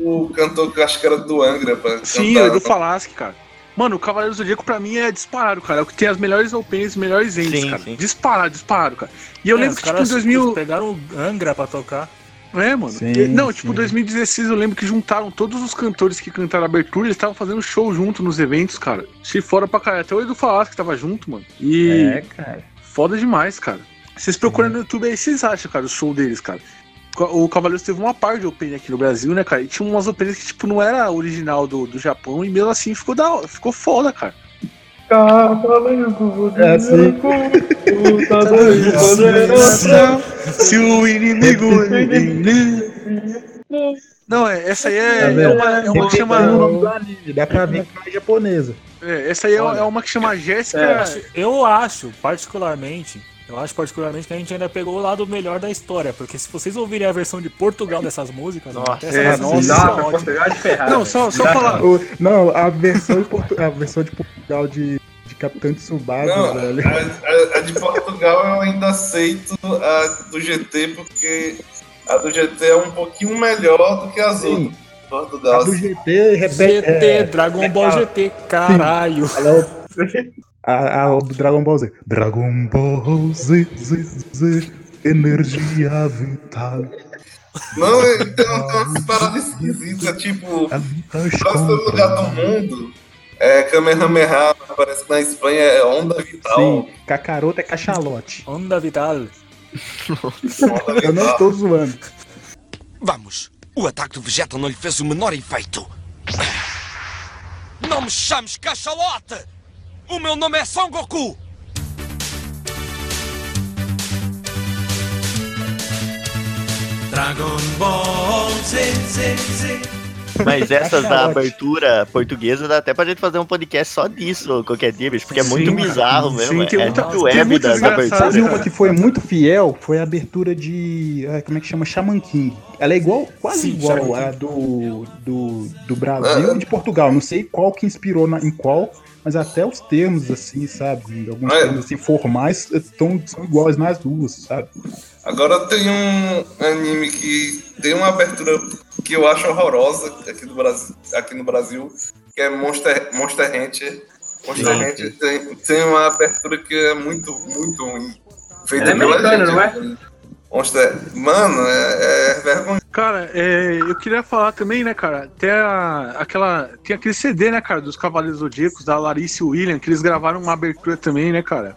o, o cantor que eu acho que era do Angra pra Sim, cantar. é do Falasque, cara. Mano, o Cavaleiro do Zodíaco pra mim é disparado, cara. É o que tem as melhores openings, melhores ends, Sim, cara. sim. Disparado, disparado, cara. E eu É, lembro que, tipo, em caras 2000. pegaram o Angra pra tocar. É, mano. Sim, não, sim. tipo, 2016 eu lembro que juntaram todos os cantores que cantaram a abertura, eles estavam fazendo show junto nos eventos, cara. Achei fora pra caralho. Até o Edu Falasco tava junto, mano. E É, cara. foda demais, cara. Vocês procuram no YouTube aí, vocês acham, cara, o show deles, cara. O Cavaleiros teve uma par de opening aqui no Brasil, né, cara? E tinha umas openings que, tipo, não era original do, do Japão e mesmo assim ficou, da, hora- ficou foda, cara. É assim. (laughs) Se o inimigo. Não, é, essa aí é, Tá é vendo? uma, é uma que chama. anime, Dá pra ver que é japonesa. é, essa aí é, é uma que chama Jéssica. É, Eu acho, particularmente, eu acho particularmente que a gente ainda pegou o lado melhor da história, porque se vocês ouvirem a versão de Portugal dessas músicas, Nossa, essa é, nossa, Nossa. Portugal é de. Não, só, só Dá- falar. O- não, a versão, de Portu- a versão de Portugal de, de Capitão de velho. a, a- a de Portugal eu ainda aceito a do GT, porque a do GT é um pouquinho melhor do que as Sim. outras. Portugal. A do GT repete. GT, é, Dragon Ball GT, caralho. (laughs) a, a do Dragon Ball Z. Dragon Ball Z, Z, Z, energia vital. Não, ele tem, tem umas paradas esquisitas, tipo, A vida próximo lugar do mundo é Kamehameha, parece que na Espanha é Onda Vital. Sim, Kakaroto é cachalote. Onda Vital. Eu não estou zoando. Vamos! O ataque do Vegeta não lhe fez o menor efeito! Não me chames cachalote! O meu nome é Son Goku! Dragon Ball Z, Z, Z. Mas (laughs) essas da Cachalote. abertura portuguesa dá até pra gente fazer um podcast só disso qualquer dia, bicho, porque é muito Sim, bizarro sim, mesmo. tem é muita- muito web das engraçadas. Sabe aberturas. uma que foi muito fiel? Foi a abertura de. ah, Como é que chama? Shaman King. Ela é igual, quase Sim, igual a do, do, do Brasil e de Portugal. Não sei qual que inspirou na- em qual, mas até os termos, assim, sabe? Alguns É. termos assim, formais eh, tão, são iguais nas duas, sabe? Agora tem um anime que tem uma abertura que eu acho horrorosa aqui, do Brasil, aqui no Brasil, que é Monster, Monster Hunter. Monster Sim, Hunter tem, tem uma abertura que é muito, muito ruim. Feita é pela gente. não é? Monster. Mano, é, é vergonha. Cara, é, eu queria falar também, né, cara? Tem a, aquela. Tem aquele CD, né, cara, dos Cavaleiros Zodíacos, da Larissa e William, que eles gravaram uma abertura também, né, cara?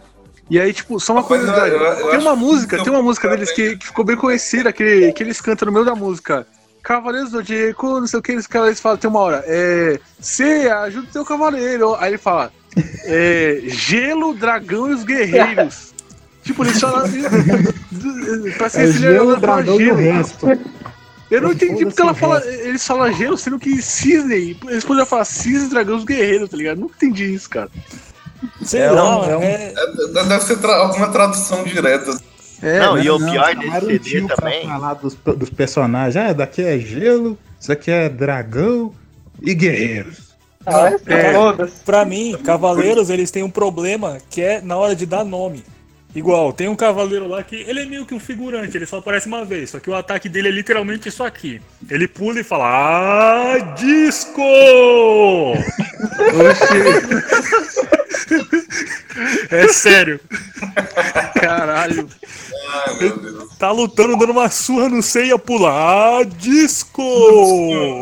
E aí, tipo, só uma Rapaz, eu- curiosidade. eu- eu tem uma música, que tem uma música deles que, que ficou bem conhecida, que, que eles cantam no meio da música. Cavaleiros do Zodíaco, não sei o que, eles, eles falam, tem uma hora, é. Você ajuda o teu cavaleiro. Aí ele fala, é. Gelo, dragão e os guerreiros. (laughs) tipo, eles falam. (laughs) Parece que É esse gelo, fala dragão e o resto. Eu não entendi porque ela fala. Eles falam gelo, sendo que cisne. Eles poderiam falar cisne, dragão, os guerreiros, tá ligado? Não entendi isso, cara. Sei É lá, um- é um- é- É, Deve ser tra- alguma tradução direta. É, Não, né? e o Não, pior chamaram desse um CD também. falar dos, dos personagens. Ah, daqui é gelo, isso aqui é dragão e guerreiros. Ah, É. foda-se. Pra mim, cavaleiros, eles têm um problema que é na hora de dar nome. Igual, tem um cavaleiro lá que ele é meio que um figurante, ele só aparece uma vez, só que o ataque dele é literalmente isso aqui. Ele pula e fala: Ah, disco! (laughs) é sério. Caralho. Ai, meu Deus. Tá lutando, dando uma surra no Seiya, pula. Ah, disco!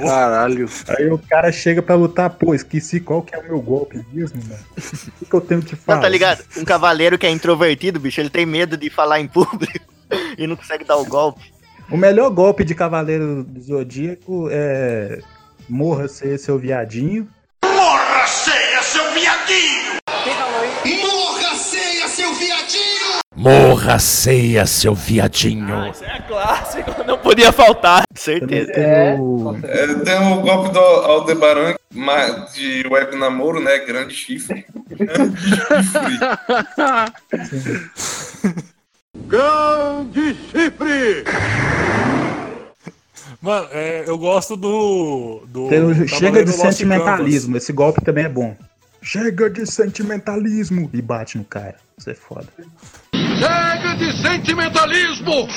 Caralho. Aí o cara chega pra lutar, pô, esqueci qual que é o meu golpe mesmo, mano. O que, que eu tenho que falar? Não, tá ligado? Um cavaleiro que é introvertido, bicho, ele tem medo de falar em público (laughs) e não consegue dar o golpe. O melhor golpe de Cavaleiro do Zodíaco é. Morra ser seu viadinho. Morra, ceia, seu viadinho! Isso é clássico, não podia faltar. Certeza. tem É. o. É, tem o golpe do Aldebaran de web namoro, né? Grande chifre. Grande chifre. Grande chifre! Mano, é, eu gosto do. do tem chega de sentimentalismo. Esse golpe também é bom. Chega de sentimentalismo! E bate no cara. Isso é foda. Chega de sentimentalismo!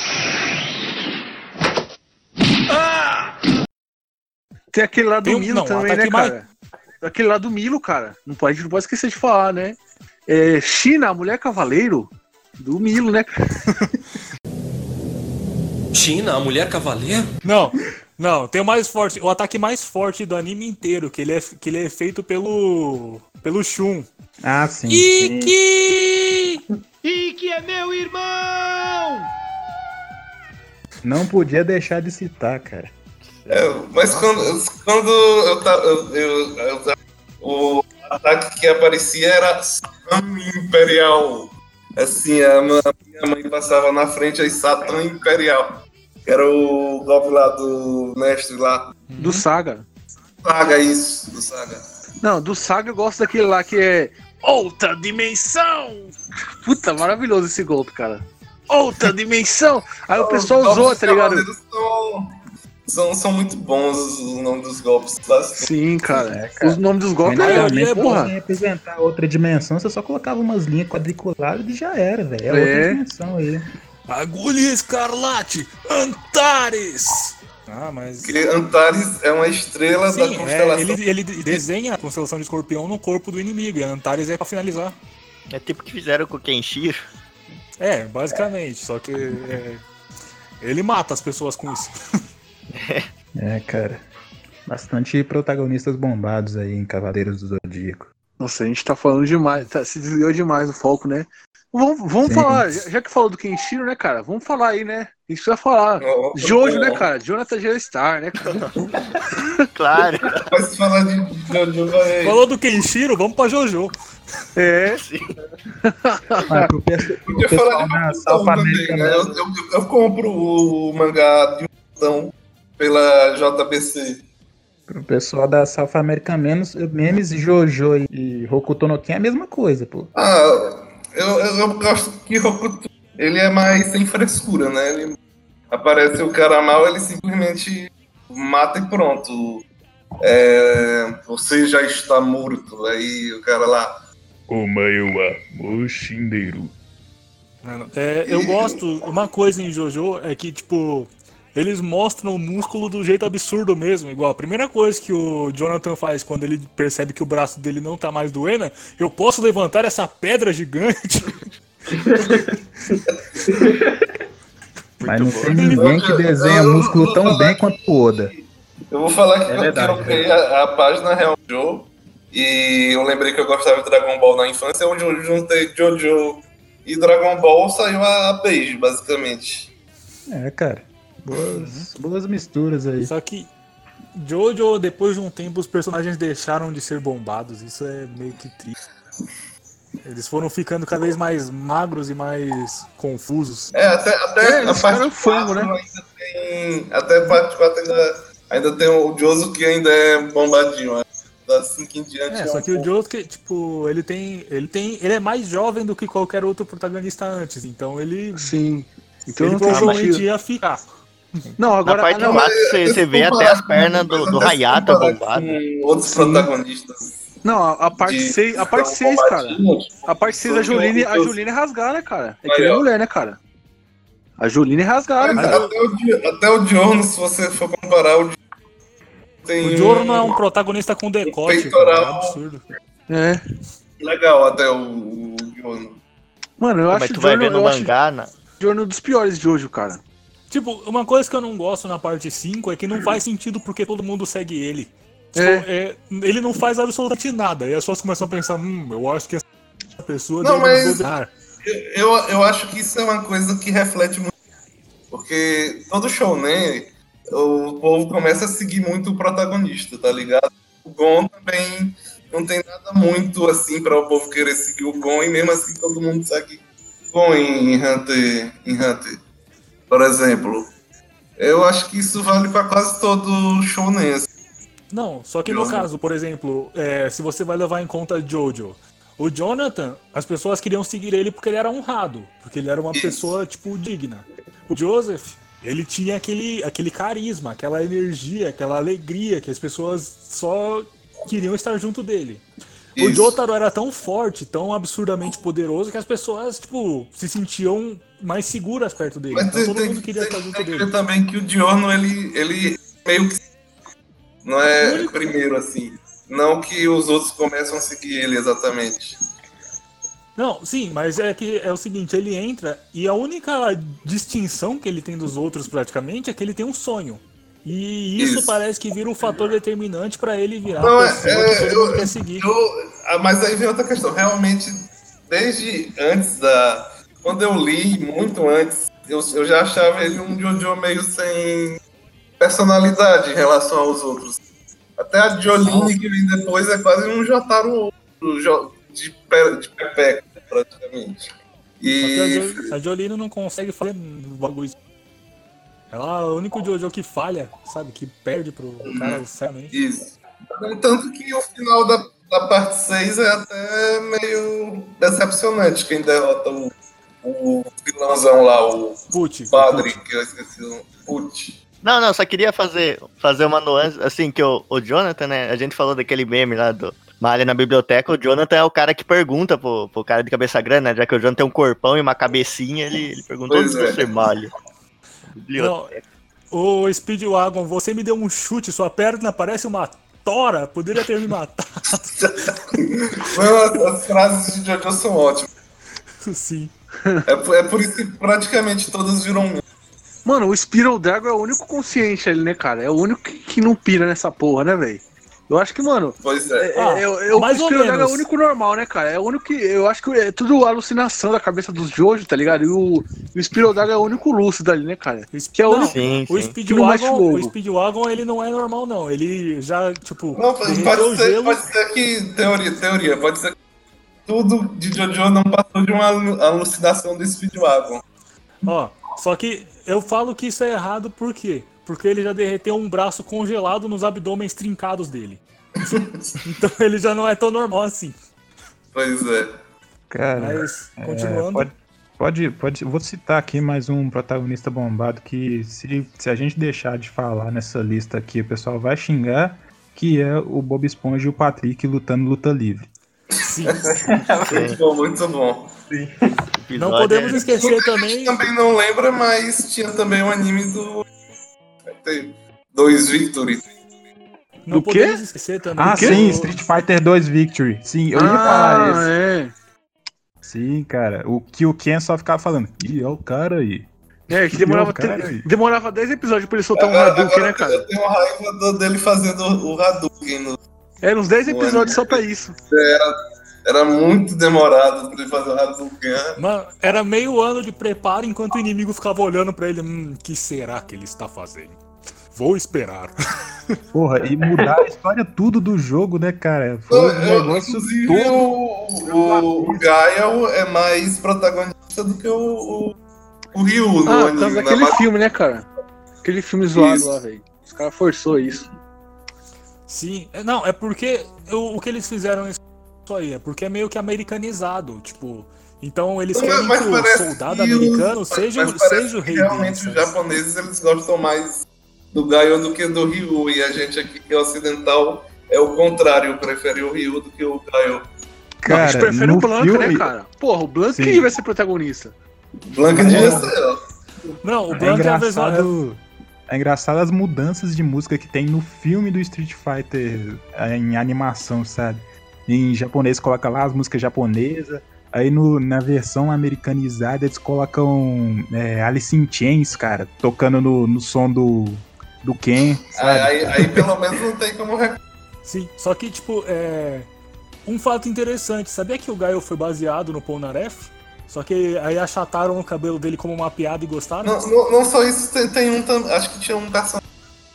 Tem aquele lá do Tem Milo não, também, né, mais- cara? Aquele lá do Milo, cara. Não pode, a gente não pode esquecer de falar, né? É, China, a mulher cavaleiro. Do Milo, né? (laughs) China, a mulher cavaleiro? Não, não, tem o mais forte, o ataque mais forte do anime inteiro, que ele é, que ele é feito pelo. pelo Shun. Ah, sim. Iki! E que é meu irmão! Não podia deixar de citar, cara. É, mas quando, quando eu tava. Eu, eu, eu- o ataque que aparecia era Satã Imperial. Assim, a minha mãe passava na frente aí Satã Imperial. Que era o golpe lá do mestre lá. Do Saga. Saga, isso, do Saga. Não, do Saga eu gosto daquele lá que é Outra Dimensão! Puta, maravilhoso esse golpe, cara. Outra Dimensão! Aí o pessoal usou, tá ligado? São, são, são muito bons os nomes dos golpes. Tá? Sim, cara. É, Os nomes dos golpes é, é porra. você representar outra dimensão, você só colocava umas linhas quadriculares e já era, velho. É, É. outra dimensão aí. Agulha Escarlate, Antares! Ah, mas. Porque Antares é uma estrela da Sim, é, constelação. ele, ele desenha a constelação de escorpião no corpo do inimigo, e Antares é pra finalizar. É tipo o que fizeram com o Kenshiro. É, basicamente, só que é, ele mata as pessoas com isso. (laughs) É, cara. Bastante protagonistas bombados aí em Cavaleiros do Zodíaco. Nossa, a gente tá falando demais, tá, se desviou demais do foco, né? Vamos, vamos falar, já, já que falou do Kenshiro, né, cara? Vamos falar aí, né? Gente precisa falar. Oh, Jojo, oh. né, cara? Jonathan Geostar, né, cara? Claro. Mas falar de Jojo vai. Falou do Kenshiro, vamos pra Jojo. É. Pro perso- pro Podia pessoal na South também, America né? Eu, eu, eu compro o mangá de Botão pela JBC. Pro pessoal da South America menos, memes, Jojo e- e Hokuto no Ken é a mesma coisa, pô. Ah, eu, eu, eu gosto que Hokuto, ele é mais sem frescura, né? Ele aparece o cara mal, ele simplesmente mata e pronto. É, você já está morto. Aí o cara lá. Omaewa Moshinderu. É, eu gosto. Uma coisa em JoJo é que, tipo, eles mostram o músculo do jeito absurdo mesmo. Igual, a primeira coisa que o Jonathan faz quando ele percebe que o braço dele não tá mais doendo, é, eu posso levantar essa pedra gigante. (laughs) Mas não tem ninguém que desenha músculo tão bem quanto o Oda. Eu vou falar que É eu- verdade, que eu criei a, a página Real Joe e eu lembrei que eu gostava de Dragon Ball na infância, onde eu juntei Jojo e Dragon Ball, saiu a, a Page, basicamente. É, cara. Boas, boas misturas aí. Só que Jojo, depois de um tempo, os personagens deixaram de ser bombados. Isso é meio que triste. Eles foram ficando cada vez mais magros e mais confusos. É, até, até É, a parte ficaram frango, 4 né? ainda tem. Até a parte 4 ainda, ainda tem o Joso que ainda é bombadinho. né? Da 5 em diante. É, é só um que o pouco- Josuke, tipo, ele tem, ele tem, ele é mais jovem do que qualquer outro protagonista antes, então ele, Sim. Então ele não tem provavelmente ia ficar. Não, agora. Na parte ah, não, 4 você, você vê até as pernas do, do Hayata bombado. Outros protagonistas. Não, a, a parte de- 6, a parte tão 6, cara. A parte 6 a Só que Juline, a Juline é rasgar, né, cara? É que nem ó. mulher, né, cara? A Juline é rasgar, Mas cara. até, o, até o Diorno, se você for comparar, o tem O Jorno é um protagonista com decote, cara, é peitoral. absurdo. É. legal até o, o Diorno. Mano, eu Mas acho tu o vai Jorno, ver no mangá, o Jorno um dos piores de hoje, cara. Tipo, uma coisa que eu não gosto na parte 5 é que não faz sentido porque todo mundo segue ele. É. é, ele não faz absolutamente nada. E as pessoas começam a pensar, hum, eu acho que essa pessoa Não, deve mas- governar. Eu, eu acho que isso é uma coisa que reflete muito. Porque todo show, né? O povo começa a seguir muito o protagonista, tá ligado? O Gon também não tem nada muito assim para o povo querer seguir o Gon, e mesmo assim todo mundo segue Gon em Hunter, em Hunter. Por exemplo. Eu acho que isso vale para quase todo show, né? Não, só que no caso, por exemplo, é, se você vai levar em conta Jojo, o Jonathan, as pessoas queriam seguir ele porque ele era honrado, porque ele era uma Isso. pessoa, tipo, digna. O Joseph, ele tinha aquele, aquele carisma, aquela energia, aquela alegria que as pessoas só queriam estar junto dele. O Isso. Jotaro era tão forte, tão absurdamente poderoso que as pessoas, tipo, se sentiam mais seguras perto dele. Mas Então todo tem, mundo queria tem- estar junto tem dele. também que o Diorno, ele, ele meio que não é primeiro assim. Não que os outros começam a seguir ele exatamente. Não, sim, mas é que é o seguinte, ele entra e a única distinção que ele tem dos outros praticamente é que ele tem um sonho. E isso, Isso. parece que vira um fator determinante pra ele virar Não, a é- pessoa é, que todo mundo quer seguir. Eu, ah, mas aí vem outra questão. Realmente, desde antes da. quando eu li muito antes, eu, eu já achava ele um Jojo meio sem personalidade em relação aos outros. Até a Jolene que vem depois é quase um Jotaro jo- de, pe- de Pepeca, praticamente. E a Jolene não consegue fazer bagulho. Ela é o único Jojo que falha, sabe? Que perde pro cara seriamente. Isso. Tanto que o final da, da parte 6 é até meio decepcionante quem derrota o, o vilãozão lá, o Put, padre, que eu esqueci o Put. Não, não, só queria fazer, fazer uma nuance, assim, que o, o Jonathan, né, a gente falou daquele meme lá do Malha na biblioteca, o Jonathan é o cara que pergunta pro, pro cara de cabeça grande, né, já que o Jonathan tem um corpão e uma cabecinha, ele, ele perguntou Pois onde é. você malha. Não, ô Speedwagon, você me deu um chute, sua perna parece uma tora, poderia ter me matado. (laughs) As, as frases de Jojo são ótimas. Sim. É, por- é por isso que praticamente todas viram um. Mano, o Spiral Dragon é o único consciente ali, né, cara? É o único que, que não pira nessa porra, né, velho? Eu acho que, mano. Pois É, é. Ah, é, é, é, o mais ou Spiral Dragon é o único normal, né, cara? É o único que. Eu acho que é tudo alucinação da cabeça dos Jojo, tá ligado? E o, o Spiral Dragon é o único lúcido ali, né, cara? Que é o Não, único. Sim, O sim. Speedwagon, o Speedwagon, ele não é normal, não. Ele já, tipo, Não, pode, o ser, gelo. pode ser que. Teoria, teoria. Pode ser que tudo de Jojo não passou de uma alu- alucinação do Speedwagon. Ó, só que eu falo que isso é errado por quê? Porque ele já derreteu um braço congelado nos abdômenes trincados dele. (laughs) então ele já não é tão normal assim. Pois é. Cara, Mas, é, continuando. pode, pode, pode. Vou citar aqui mais um protagonista bombado que, se, se a gente deixar de falar nessa lista aqui, o pessoal vai xingar, que é o Bob Esponja e o Patrick lutando luta livre. Sim. (laughs) Muito bom, muito bom. Não Episódio podemos é- esquecer também. também não lembra, mas tinha também o anime do. Dois Victory. Não Do quê? podemos esquecer também. Ah, que sim, Street Fighter 2 Victory. Sim, eu ia falar esse. Ah, é. Sim, cara. O que o Ken só ficava falando. Ih, é o cara aí. É, que demorava, te- aí. demorava 10 episódios pra ele soltar um Hadouken, né, cara? eu tenho raiva dele fazendo o Hadouken. No... Era uns 10 episódios só pra isso. Era, era muito demorado pra ele fazer o Hadouken. Mano, era meio ano de preparo enquanto o inimigo ficava olhando pra ele. Hum, que será que ele está fazendo? Vou esperar. (laughs) Porra, e mudar a história tudo do jogo, né, cara? Foi Eu- um eu- negócio todo. o, o, o Gaia é mais protagonista do que o, o, o Ryu no Ah, por anime. causa na daquele ma- filme, né, cara? Aquele filme zoado Isso. lá, velho. Os caras forçou isso. Sim, é- não, é porque o, o que eles fizeram isso aí é porque é meio que americanizado, tipo. Então eles Mas- querem mas que o soldado que americano os- seja, mas seja o rei Realmente deles. os japoneses eles gostam mais do Gaio do que do Ryu. E a gente aqui que é ocidental é o contrário, prefere o Ryu do que o Gaio. a gente Cara, prefere o Blanca, filme, né, cara? Porra, o Blanca vai ser protagonista. Blanca devia ser, ó. Não, o É Blanca é a versão. engraçado, é engraçado as mudanças de música que tem no filme do Street Fighter é, em animação, sabe? Em japonês coloca lá as músicas japonesas, aí no, na versão americanizada eles colocam é, Alice in Chains, cara, tocando no, no som do, do Ken, sabe? Aí, aí, aí pelo menos não tem como. Sim, só que, tipo, é. Um fato interessante, sabia que o Gaio foi baseado no Polnareff? Só que aí achataram o cabelo dele como uma piada e gostaram? Não, não, não só isso, tem, tem um também. Acho que tinha um personagem.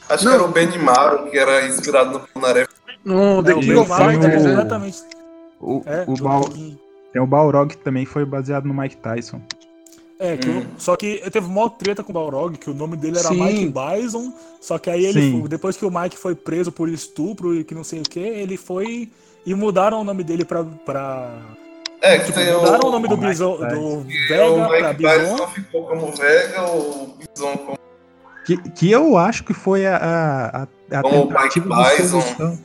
Acho Não. que era o Benimaru, que era inspirado no Polnareff. No The É, o King of Fighters, né? completamente. O, É, o do Bal- tem o Balrog que também foi baseado no Mike Tyson. É, que o- só que teve uma treta com o Balrog, que o nome dele era Sim. Mike Bison, só que aí ele, Sim. foi- depois que o Mike foi preso por estupro e que não sei o que, ele foi e mudaram o nome dele pra. pra É, que tipo, tem o. mudaram o nome do Mike Bison, Tyson. do e Vega o pra Bison. Tyson ficou como Vega, o Bison como. Que, que eu acho que foi a, a, a- a Como o tentativa Mike de solução.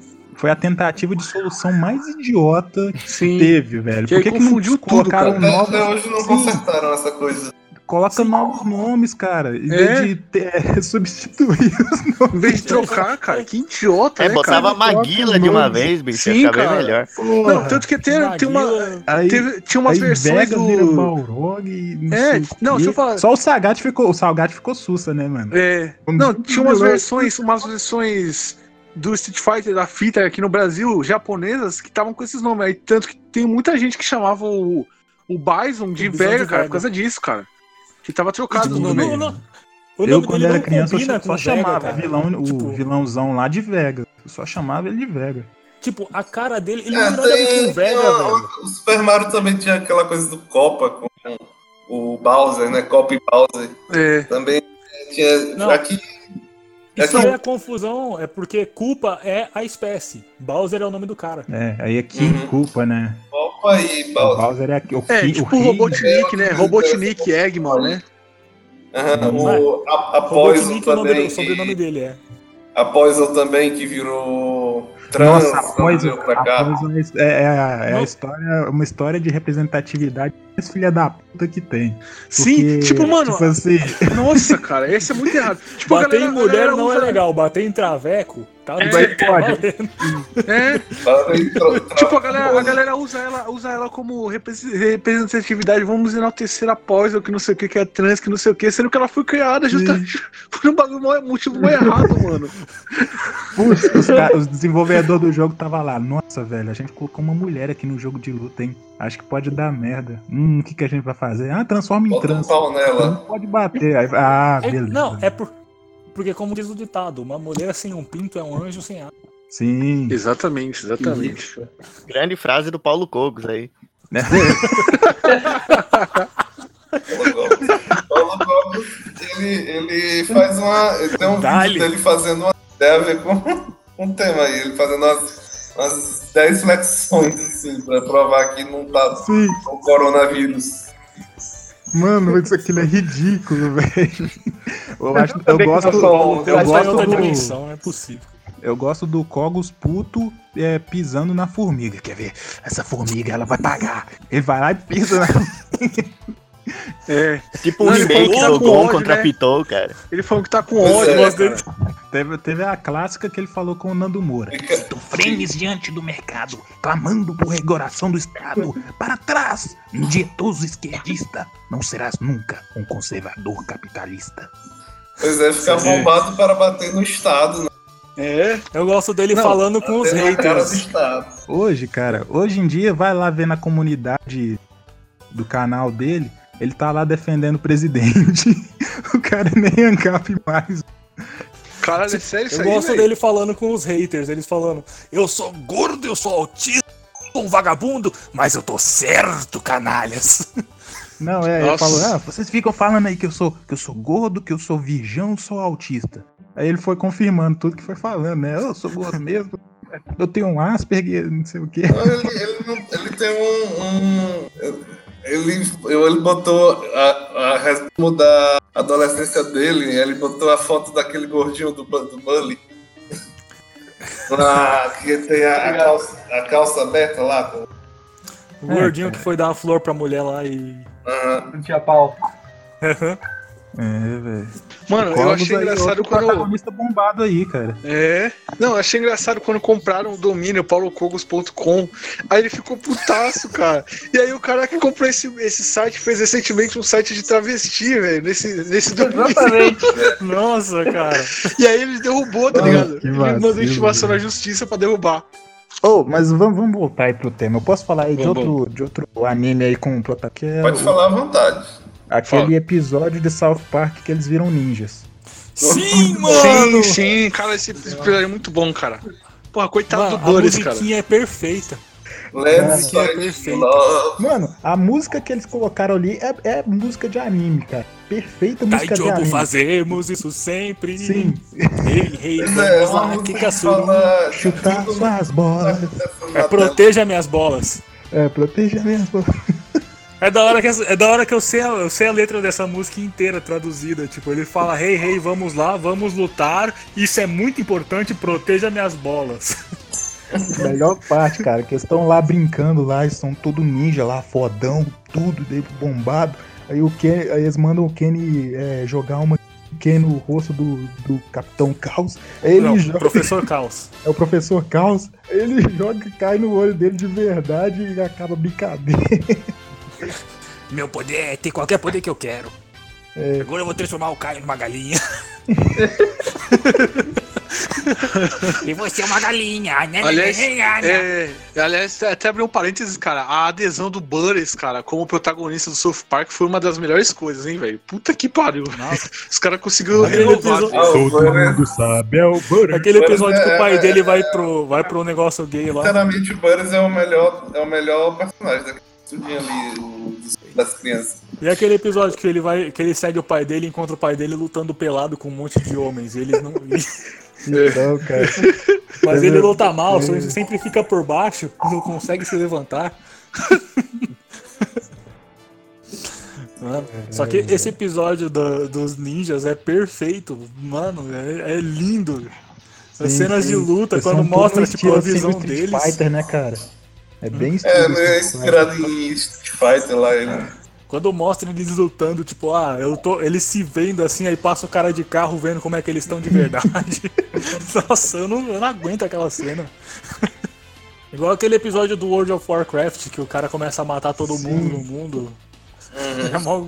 Foi a tentativa de solução mais idiota que Sim. teve, velho. Que Por que, que não tudo, colocaram cara. novos. Até hoje não Sim, consertaram essa coisa. Coloca novos nomes, cara. Em É. vez de ter- (laughs) substituir os nomes. Em vez de trocar, cara, que idiota, É, né, botava cara? Maguila de uma vez, bicho. Sim, ia ficar bem melhor. Porra. Não, tanto que tem, tem uma. Aí, Teve, tinha umas versões Vega do. Balrog não É, não, deixa eu falar. Só o Sagat ficou, o Salgado ficou sussa, né, mano? É. Não, tinha umas versões, umas versões do Street Fighter da fita aqui no Brasil, japonesas, que estavam com esses nomes. Aí, tanto que tem muita gente que chamava o, o Bison de O Vega, cara, Vega. por causa disso, cara. Que tava trocado o Tipo, nome. não, não. O eu, quando era criança, eu combina só, Vega, chamava cara. vilão, o Tipo- vilãozão lá de Vega. Eu só chamava ele de Vega. Tipo, a cara dele, ele É, não tem com o Vega, uma- velho. O Super Mario também tinha aquela coisa do Copa com o Bowser, né? Copa e Bowser. É. Também tinha. Não. Aqui. Isso aqui aí é confusão, é porque culpa é a espécie. Bowser é o nome do cara. É, aí é King Uhum. Culpa, né? Copa e O Bowser. Bowser é aqui- o, É, Ki- tipo o Robotnik, né? Robotnik Eggman, né? Aham, Uhum. o, a, a Poison Robotnik, o, nome, também. o sobrenome dele é. A Poison também, que virou trans, Nossa, a Poison, veio pra a cá. Poison é, é- é a história, uma história de representatividade mais filha da puta que tem. Sim, tipo, mano, Tipo assim, Nossa, cara, esse é muito errado. (laughs) Tipo, Bater galera- em mulher galera não é legal, bater em traveco, tá? É, tá pode. É, tipo, a galera, a galera usa, ela, usa ela como repres- representatividade. Vamos enaltecer a Poison, que não sei o que, que é trans, que não sei o que, sendo que ela foi criada justamente (laughs) por um bagulho, motivo mais errado, mano. Putz, os, os desenvolvedores do jogo tava lá. Nossa, velho, a gente colocou uma mulher aqui no jogo de luta, hein? Acho que pode dar merda. Hum, o que, que a gente vai fazer? Ah, transforma em Bota um trans. pau Não nela. pode bater. Aí- ah, É- beleza. não, é por, porque como diz o ditado, uma mulher sem um pinto é um anjo sem ar. Sim. Exatamente, exatamente. Grande frase do Paulo Cogos aí. Paulo Gomes, ele, ele faz uma. Ele tem um Dale. vídeo dele fazendo uma. Ver com um tema aí, ele fazendo umas, umas 10 flexões, assim, pra provar que não tá Sim. com coronavírus. Mano, isso aquilo é ridículo, velho. Eu, acho, eu que gosto, eu sou- eu em gosto outra do, dimensão, é possível. eu gosto do Cogos puto é, pisando na formiga. Quer ver? Essa formiga, ela vai pagar. Ele vai lá e pisa na (laughs) É, Tipo um remake que tá do com Gon ódio, contra né? Pitou, cara. ele falou que tá com Pois ódio, é, dele. Teve, teve a clássica que ele falou com o Nando Moura. Tu fremes diante do mercado, clamando por regulação do Estado. Para trás, indietoso esquerdista. Não serás nunca um conservador capitalista. Pois é, fica bombado para bater no Estado, né? É, Eu gosto dele Não, falando com os haters. Estado. Hoje, cara, hoje em dia, vai lá ver na comunidade do canal dele, ele tá lá defendendo o presidente. (laughs) o cara nem ancap mais. caralho, é sério isso Eu aí, gosto velho? dele falando com os haters, eles falando, eu sou gordo, eu sou autista, sou um vagabundo, mas eu tô certo, canalhas. (laughs) Não, é, ele falou, ah, vocês ficam falando aí que eu sou que eu sou gordo, que eu sou virgão, sou autista. Aí ele foi confirmando tudo que foi falando, né? Eu sou gordo mesmo, eu tenho um Asperger, não sei o quê. Ele, ele, ele tem um. um- ele, ele botou a, a resumo da adolescência dele, ele botou a foto daquele gordinho do, do Bully. (laughs) Ah, que tem a, a calça, a calça aberta lá. O gordinho que foi dar uma flor pra mulher lá e. Aham. Não tinha pau. É, velho. Mano, eu achei aí, engraçado outro quando. protagonista bombado aí, cara. É. Não, eu achei engraçado quando compraram o domínio paulocogos.com. Aí ele ficou putaço, (laughs) cara. E aí o cara que comprou esse, esse site fez recentemente um site de travesti, velho, nesse, nesse (laughs) domínio. Exatamente. Nossa, cara. E aí ele derrubou, tá ligado? que Ele mandou intimação na justiça pra derrubar. Oh, mas vamos, vamos voltar aí pro tema. Eu posso falar aí de Vamos, outro, de outro anime aí com o protagonista? que é Pode o- falar à vontade. Aquele Fala. episódio de South Park que eles viram ninjas. Sim, Sim, mano! sim, cara, esse episódio é muito bom, cara. Porra, coitado Mano, do a Boris, cara. musiquinha é perfeita. Let's que é love. Mano, a música que eles colocaram ali é, é música de anime, cara. Perfeita Tá música de jogo anime. fazemos isso sempre. Sim. Ei, ei, é, vamos lá, Chutar suas bolas. É proteja minhas bolas. É, proteja mesmo. É da hora que, é da hora que eu, sei a, eu sei a letra dessa música inteira traduzida. Tipo, ele fala: Hey, hey, vamos lá, vamos lutar. Isso é muito importante, proteja minhas bolas. (laughs) Melhor parte, cara, que eles estão lá brincando lá, eles são todo ninja lá, fodão, tudo, daí bombado. Aí o Kenny, aí eles mandam o Kenny é, jogar uma Ken no rosto do, do Capitão Caos. Ele Não, joga, professor (laughs) Caos. é o professor Caos. Ele joga, cai no olho dele de verdade e acaba brincadeira. (laughs) (laughs) Meu poder é ter qualquer poder que eu quero. É. Agora eu vou transformar o Caio numa galinha. (laughs) E você é uma galinha. né, Aliás, é, aliás, até abrir um parênteses, cara. A adesão do Butters, cara, como protagonista do South Park foi uma das melhores coisas, hein, velho? Puta que pariu. (laughs) Os caras conseguiram Aquele renovar. episódio- Ah, Todo mundo sabe, é o Butter. Aquele episódio que o pai É, dele é, vai pro, vai pro negócio gay lá. Sinceramente, o Butters é o melhor, é o melhor personagem daquele ali, o- das crianças. E aquele episódio que ele vai, que ele segue o pai dele e encontra o pai dele lutando pelado com um monte de homens. E eles não. (laughs) Então, (laughs) cara. Mas ele luta mal, só sempre fica por baixo, (laughs) não consegue se levantar. Mano, só que esse episódio da- dos ninjas é perfeito, mano, é, é lindo. As Sim, cenas sim. de luta, quando mostra tipo, a assim, do visão deles. Fighter, né, cara? É bem estilo É, do é Fighter. inspirado em Street Fighter lá. Ele... Quando mostra eles lutando, tipo, ah, eu tô. Eles se vendo assim, aí passa o cara de carro vendo como é que eles estão de verdade. (laughs) Nossa, eu não, eu não aguento aquela cena. (laughs) Igual aquele episódio do World of Warcraft, que o cara começa a matar todo mundo no mundo. É mó-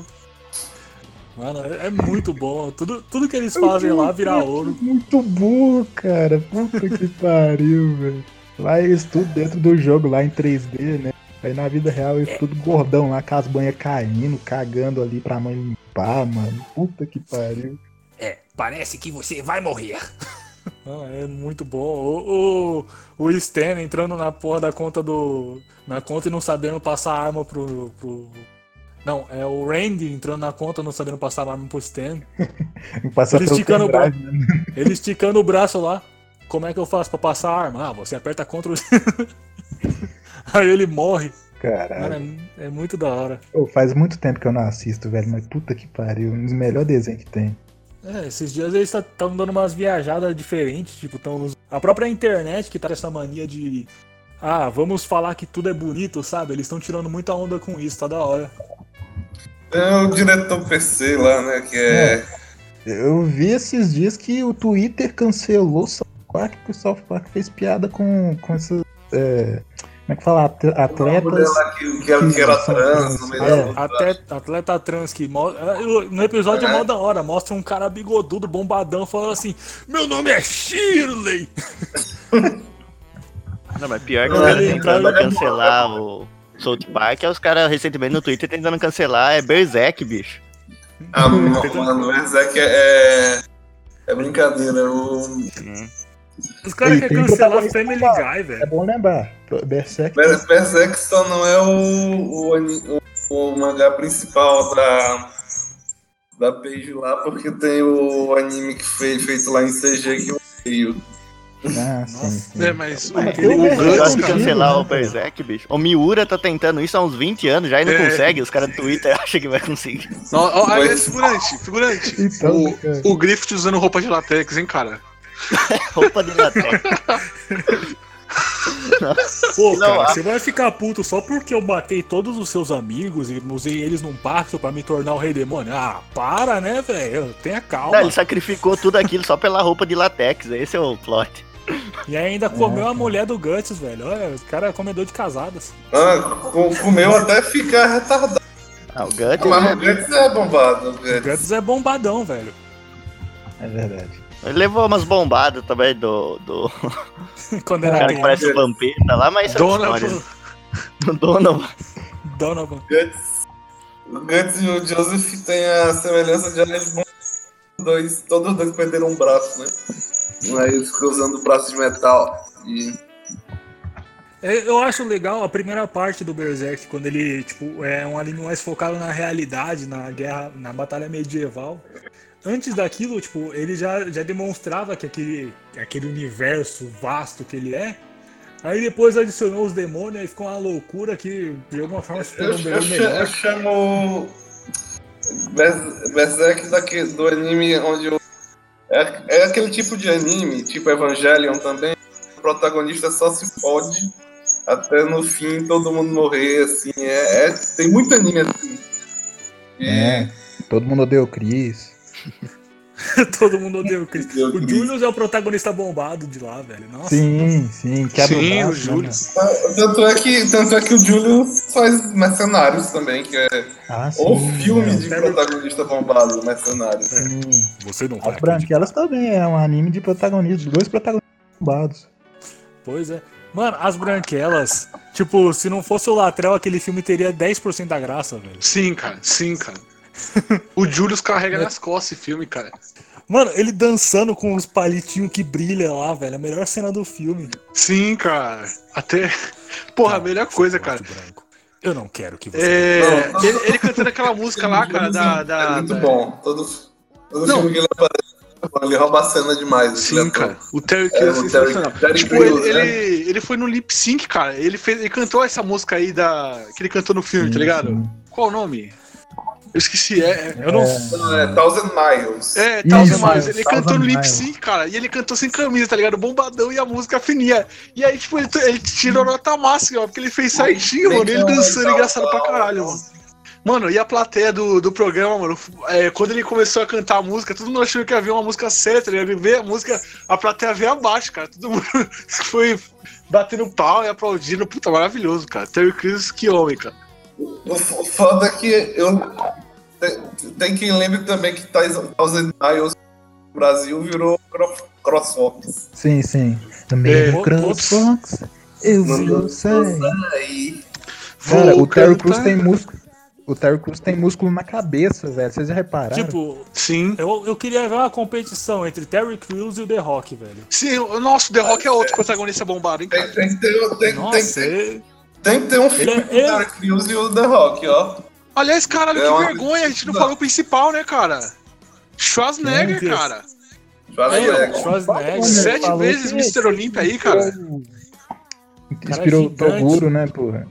Mano, é, é muito bom. Tudo, tudo que eles fazem lá vira ouro. Muito burro, cara. Puta que pariu, (laughs) velho. Lá eles tudo dentro do jogo, lá em 3D, né? Aí na vida real eles tudo gordão lá, com as banhas caindo, cagando ali pra mãe limpar, mano. Puta que pariu. É, parece que você vai morrer. (laughs) Ah, é muito bom. O, o, o Stan entrando na porra da conta do. Na conta e não sabendo passar a arma pro. pro... Não, é o Randy entrando na conta não sabendo passar a arma pro Stan. (laughs) Passar Ele esticando o braço. né? Ele esticando o braço lá. Como é que eu faço pra passar a arma? Ah, você aperta Ctrl. (laughs) Aí ele morre. Caralho. Mano, é, é muito da hora. Pô, faz muito tempo que eu não assisto, velho, mas puta que pariu. Um dos melhores desenhos que tem. É, esses dias eles estão dando umas viajadas diferentes, tipo, tão a própria internet que tá essa mania de ah, vamos falar que tudo é bonito, sabe? Eles estão tirando muita onda com isso, tá da hora. Tem o diretor PC lá, né? Que é. Eu vi esses dias que o Twitter cancelou Park, que o South Park fez piada com, com essas. é, como é que fala? Atletas. que, que era, que era são trans no meio da É. atleta trans que eu- no episódio é mó da hora, mostra um cara bigodudo, bombadão, falando assim: Meu nome é Shirley! (laughs) Não, mas pior que caras ele tentando cancelar o South Park, é os caras recentemente no Twitter tentando cancelar é Berserk, bicho. Ah, mano, o Berserk é. É brincadeira. O Os caras querem cancelar protagonista Family. Guy, É velho. bom lembrar. Berserk. Ber- Berserk só não é o, o, o- o mangá principal da, da page lá, porque tem o anime que foi feito lá em CG que eu odeio. Ah, sim, sim. É, mas o, o Eu Guts, cancelar né, o Berserk, bicho. O Miura tá tentando isso há uns 20 anos já e não É. consegue. Os caras do Twitter (laughs) acham que vai conseguir. Ó, figurante, figurante. Então, o, cara. o Griffith usando roupa de latex, hein, cara? (laughs) Roupa de latex. Pô, Não, cara, a- você vai ficar puto só porque eu matei todos os seus amigos e usei eles num pacto pra me tornar o rei demônio. Ah, para, né, velho? Tenha calma. Não, ele sacrificou tudo aquilo só pela roupa de latex. Esse é o plot. E ainda comeu a mulher do Guts, velho. Olha, o cara é comedor de casadas. Ah, co- comeu até ficar retardado. Ah, o Guts. Mas o Guts é bombado. o Guts. Guts é bombadão, velho. É verdade. Ele levou umas bombadas também do. do (laughs) Quando o era cara que parece o Vampeta lá, mas. são Donovan. histórias. Donovan. Donovan. Guts, o Guts e o Joseph têm a semelhança de Bons. Dois, todos os dois perderam um braço, né? Eles ficam usando o braço de metal. E É, Eu acho legal a primeira parte do Berserk, quando ele, tipo, é um anime mais focado na realidade, na guerra, na batalha medieval. Antes daquilo, tipo, ele já, já demonstrava que aquele, aquele universo vasto que ele é. Aí depois adicionou os demônios e ficou uma loucura que de alguma forma se eu, tornou eu, cha- eu melhor. chamo Bers- Berserk daqui, do anime onde o, é, é aquele tipo de anime, tipo Evangelion também, o protagonista só se fode até no fim todo mundo morrer, assim, é, é- tem muito anime assim. E- É. Todo mundo odeia o Chris. (laughs) Todo mundo odeia o Chris. O Julius é o protagonista bombado de lá, velho. Nossa. Sim, sim, quebra Sim, o o né, Julius. Tanto é, que, tanto é que o Júlio faz Mercenários também, que é Ah, o sim, filme é. de protagonista bombado, Mercenários. Sim. Você não As. Branquelas também é um anime de protagonistas, dois protagonistas bombados. Pois é. Mano, as branquelas, tipo, se não fosse o Latrell, aquele filme teria 10% da graça, velho. Sim, cara, sim, cara. (laughs) O Julius carrega nas costas esse filme, cara. Mano, ele dançando com os palitinhos que brilha lá, velho. A melhor cena do filme. Sim, cara. Até. Porra, a melhor coisa, cara. Eu não quero que você. É, Não, ele, ele cantando aquela música lá, cara, da. é da, muito da- bom. Todo, todo Não. filme que ele aparece, ele rouba a cena demais. Sim, Ele é cara. O Terry É, Crews é o Terry-. Terry tipo, Crews, ele, né? ele, ele foi no lip sync, cara. Ele, fez, ele cantou essa música aí da. que ele cantou no filme, tá ligado? Qual o nome? Eu esqueci, é. é- Eu não. Não, é Thousand Miles. É, Thousand Isso, Miles. Ele Thousand cantou no lip sync, cara. E ele cantou sem camisa, tá ligado? Bombadão e a música fininha. E aí, tipo, ele, ele tirou nota máxima, ó, porque ele fez certinho, mano. Ele dançando engraçado pra caralho, mano. Mano, e a plateia do, do programa, mano, é, quando ele começou a cantar a música, todo mundo achou que ia ver uma música séria, tá ligado? Ele vê a música, a plateia veio abaixo, cara. Todo mundo (laughs) foi batendo pau e aplaudindo. Puta, maravilhoso, cara. Terry Crews, que homem, cara. O foda é que eu. Tem, tem quem lembre também que Thousand Miles no Brasil virou cro- CrossFox. Sim, sim. É, Também putz. CrossFox, eu você. Aí. Cara, o Terry Crews cantar. tem músculo. O Terry Crews tem músculo na cabeça, velho. Vocês já repararam? Tipo, Sim. eu, eu queria ver uma competição entre Terry Crews e o The Rock, velho. Sim, o nosso The Rock é outro protagonista bombado, hein, Tem, cara? tem, que ter, tem, tem, Nossa, tem, é- tem que ter um filme Ele é- com o ele- Terry Crews e o The Rock, ó. Aliás, caralho, É que uma- vergonha, a gente não falou o principal, né, cara? Schwarzenegger, é cara. Schwarzenegger. Schwarzenegger. Sete falou vezes que- Mr. Olympia aí, cara. Inspirou o. Toguro, né, porra?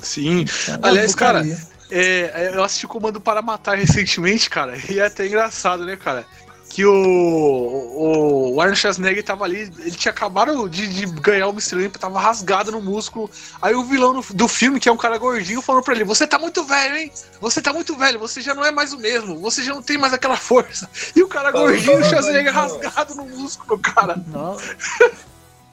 Sim. Aliás, cara, porcaria. é, eu assisti o Comando para Matar recentemente, cara, e é até engraçado, né, cara? Que o, o, o Arnold Schwarzenegger tava ali, ele tinha acabado de, de ganhar o Mr. Olympia, tava rasgado no músculo. Aí o vilão no- do filme, que é um cara gordinho, falou pra ele: Você tá muito velho, hein? Você tá muito velho, você já não é mais o mesmo, você já não tem mais aquela força. E o cara gordinho, o Schwarzenegger rasgado no músculo, cara. Não,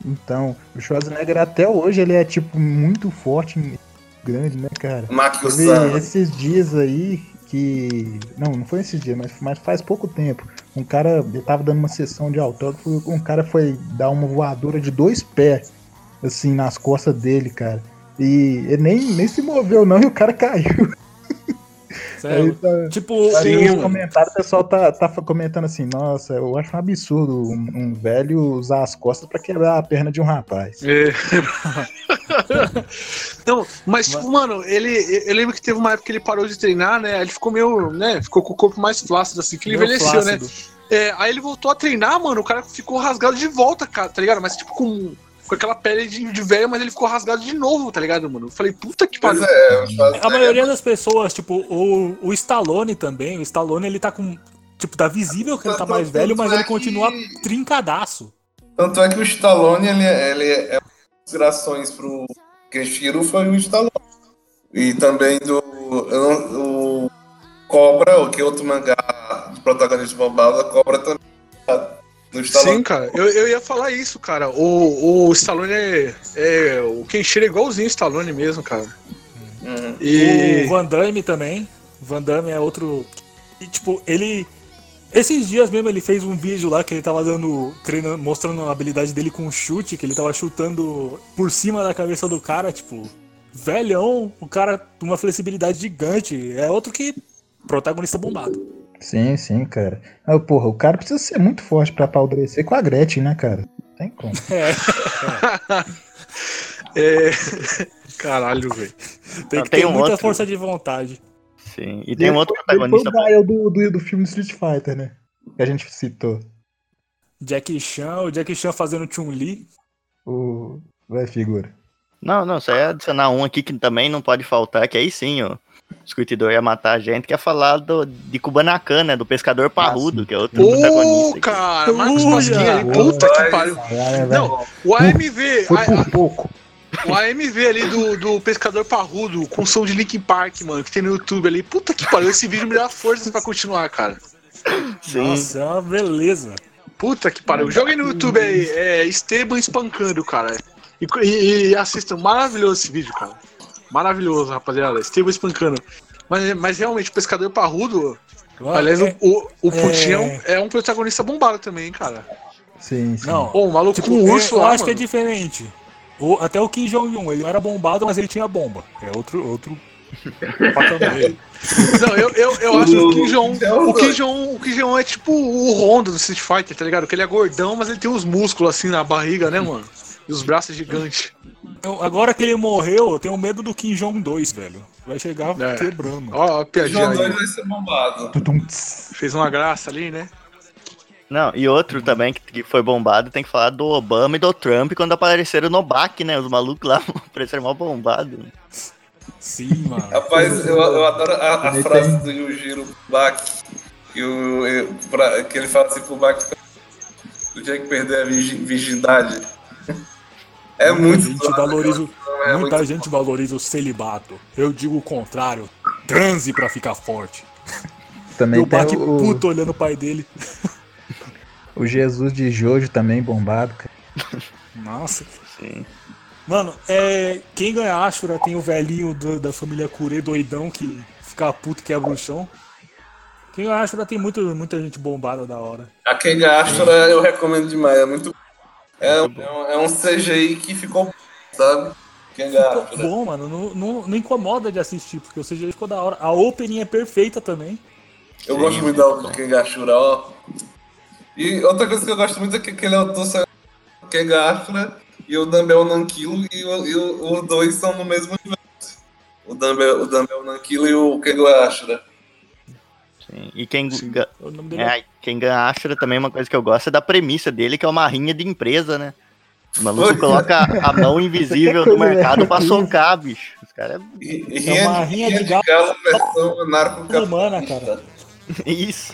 Então, o Schwarzenegger até hoje ele é tipo muito forte, grande, né, cara? Osama. esses dias aí que. Não, não foi esses dias, mas, mas faz pouco tempo. Um cara, ele tava dando uma sessão de autógrafo, um cara foi dar uma voadora de dois pés, assim, nas costas dele, cara. E ele nem, nem se moveu, não, e o cara caiu. (laughs) Tá, Tipo, aí Sim, nos comentários o pessoal tá, tá comentando assim, nossa, eu acho um absurdo um, um velho usar as costas pra quebrar a perna de um rapaz. É. Não, mas, tipo, mano, ele. Eu lembro que teve uma época que ele parou de treinar, né? Ele ficou meio, né? Ficou com o corpo mais flácido, assim, que ele meio envelheceu, né? flácido. É, aí ele voltou a treinar, mano. O cara ficou rasgado de volta, cara, tá ligado? Mas, tipo, com, com aquela pele de, de velho, mas ele ficou rasgado de novo, tá ligado, mano? Eu falei, puta que pariu. é. A maioria das pessoas, tipo, o, o Stallone também, o Stallone ele tá com. Tipo, tá visível que ele tá mais velho, mas ele continua trincadaço. Tanto é que o Stallone, ele, é- ele é uma das inspirações pro Kenshiro foi o Stallone. E também do não- o Cobra, o que é outro mangá de protagonista bombado, a Cobra também tá no Stallone. Sim, cara, eu, eu ia falar isso, cara. O, o Stallone é, é. O Kenshiro é igualzinho o Stallone mesmo, cara. Uhum. E. O Van Damme também. O Van Damme é outro. E, tipo, ele. Esses dias mesmo ele fez um vídeo lá que ele tava dando. treinando, mostrando a habilidade dele com chute, que ele tava chutando por cima da cabeça do cara, tipo. Velhão, o cara com uma flexibilidade gigante. É outro que. Protagonista bombado. Sim, sim, cara. Ah, porra, o cara precisa ser muito forte pra apodrecer com a Gretchen, né, cara? Não Tem como. (laughs) É. (laughs) É. Caralho, velho. Tem Não, que tem ter um muita outro. força de vontade. Sim. E tem um outro Ele foi protagonista. o do, do, do filme Street Fighter, né? Que a gente citou. Jack Chan, o Jack Chan fazendo Chun-Li. O. Vai, figura. Não, não, só ia adicionar um aqui que também não pode faltar, que aí sim, ó. O escutidor ia matar a gente, que é falar do, de Kubanacan, né? Do pescador parrudo, que é outro Ô, protagonista. cara, Marcos Uia. Pasquim ali, puta que pariu. Não, o AMV, Foi a- por pouco. o AMV ali do, do pescador parrudo com som de Linkin Park, mano, que tem no YouTube ali. Puta que pariu, esse vídeo me dá forças pra continuar, cara. Sim. Nossa, é uma beleza. Puta que pariu. Joguem no YouTube aí, é Esteban espancando, cara. E, e, e assistam, maravilhoso esse vídeo, cara. Maravilhoso, rapaziada. Esteban espancando. Mas, mas realmente, o pescador parrudo. Aliás, é- o, o, o é- Putinho é... um protagonista bombado também, hein, cara. Sim, sim. Não, Pô, o maluco tipo, com um urso eu lá, acho que é mano. diferente. O- até o Kim Jong-un, ele não era bombado, mas ele tinha bomba. É outro, outro (laughs) patamar. Não, eu, eu, eu acho que o Kim Jong É o o Kim. Jong o Kim Jong é tipo o Honda do Street Fighter, tá ligado? Que ele é gordão, mas ele tem uns músculos assim na barriga, né, mano? E os braços gigantes. Eu- agora que ele morreu, eu tenho medo do Kim Jong 2, velho. Vai chegar É. quebrando. Ó, a piadinha João aí. 2 vai ser bombado. Fez uma graça ali, né? Não, e outro também que, que foi bombado, tem que falar do Obama e do Trump quando apareceram no BAC, né? Os malucos lá (laughs) apareceram mal bombados. Sim, (laughs) mano. Rapaz, eu, eu adoro a, a frase do Yujiro Bak. Que, o, eu- pra- que ele fala assim pro Bak o dia que perder a virgi- virgindade. É muita muito gente foda, valoriza, é muita muito gente valoriza o celibato. Eu digo o contrário. Transe pra ficar forte. E Também o tem Bak o, puto olhando o pai dele. (laughs) o Jesus de Jojo também bombado, cara. Nossa. Sim. Mano, é, quem ganha Ashura tem o velhinho do- da família Kure doidão que fica puto e quebra o chão. Quem ganha Ashura tem muito, muita gente bombada da hora. A Kenga Ashura eu recomendo demais, é muito. É, um- é um, é um CGI que ficou, sabe? Kenga Ficou Ashura. bom, mano. Não, não, não incomoda de assistir, porque o CGI ficou da hora. A opening é perfeita também. Eu gosto muito da Kenga Ashura, ó. E outra coisa que eu gosto muito é que aquele autor saiu do Kenga Ashura e o Dumbbell Nankilo, e, o- e o- os dois são no mesmo universo. O Dumbbell, o Dumbbell Nankilo e o Kenga Ashura. Sim. E quem, ga- nome dele é é, quem ganha Ashura também, uma coisa que eu gosto é da premissa dele, que é uma rinha de empresa, né? O maluco é. coloca a mão invisível (laughs) do mercado pra socar, bicho. Os caras E, e É uma rinha de galo versão anarco humana, cara. é (laughs) isso.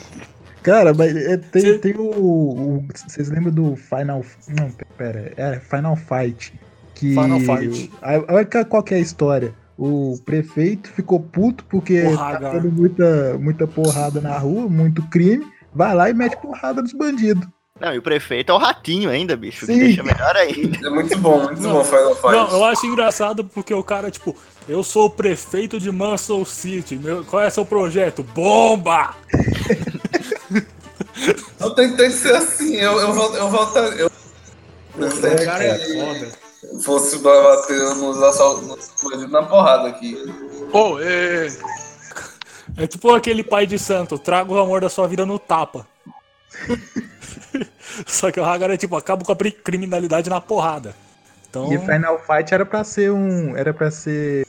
Cara, mas é, tem, tem o, o- Vocês lembram do Final. Não, pera. É Final Fight. Que, Final Fight. Aí, Olha que- qual que é a história. O prefeito ficou puto porque tá Hagar. tendo muita, muita porrada na rua, muito crime. Vai lá e mete porrada nos bandidos. Não, e o prefeito é o ratinho ainda, bicho. Que Sim. deixa melhor ainda. É muito bom, muito Não, bom Final Fight. Não, eu acho engraçado porque o cara, tipo, eu sou o prefeito de Muscle City. Meu, qual é seu projeto? Bomba! Eu tentei ser assim, eu, eu, vol- eu voltaria. Eu, O cara é foda. Fosse bater nos assaltos na porrada aqui. Ô, é. É tipo aquele pai de santo, traga o amor da sua vida no tapa. (laughs) Só que o Hagar é tipo, acaba com a criminalidade na porrada. Então, E Final Fight era pra ser um. Era pra ser.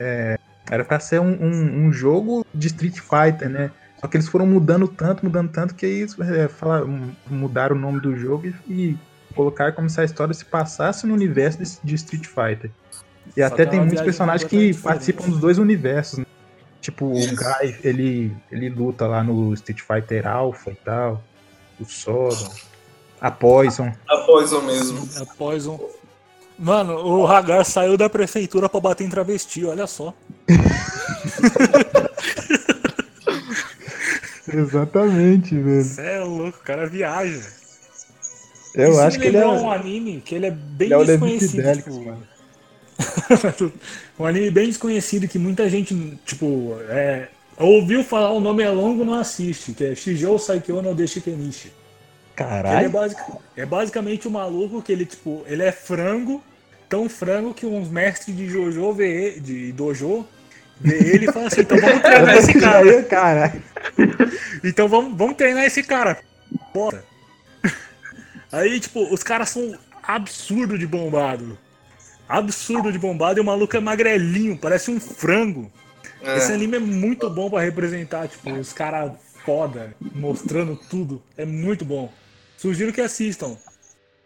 é, era pra ser um, um, um jogo de Street Fighter, né? Só que eles foram mudando tanto, mudando tanto, que aí é, fala- mudaram o nome do jogo e, e colocaram como se a história se passasse no universo de, de Street Fighter. E Só até é tem uma muitos personagens que completamente participam diferente. dos dois universos, né? Tipo, o. Guy, ele, ele luta lá no Street Fighter Alpha e tal. O Sodom. A Poison. A Poison mesmo. é Poison. Mano, o Hagar saiu da prefeitura pra bater em travesti, olha só. (laughs) Exatamente, velho. Cê é louco, o cara viaja. Eu Isso acho que ele é. um anime que ele é bem ele é desconhecido. Tipo, (laughs) um anime bem desconhecido que muita gente, tipo, é, ouviu falar o nome é longo não assiste, que é Shijou Saikyo no Deshikenishi. Ele é, Caralho. basic- é basicamente um maluco que ele, tipo, ele é frango, tão frango que uns mestres de Jojo vê, de dojo vê ele e fala assim, então vamos treinar (laughs) esse cara. Caralho. (laughs) Então vamos, vamos treinar esse cara. Bora. Aí, tipo, os caras são absurdo de bombado. Absurdo de bombado e o maluco é magrelinho, parece um frango. É. Esse anime é muito bom pra representar, tipo, os caras foda, mostrando tudo. É muito bom. Sugiro que assistam.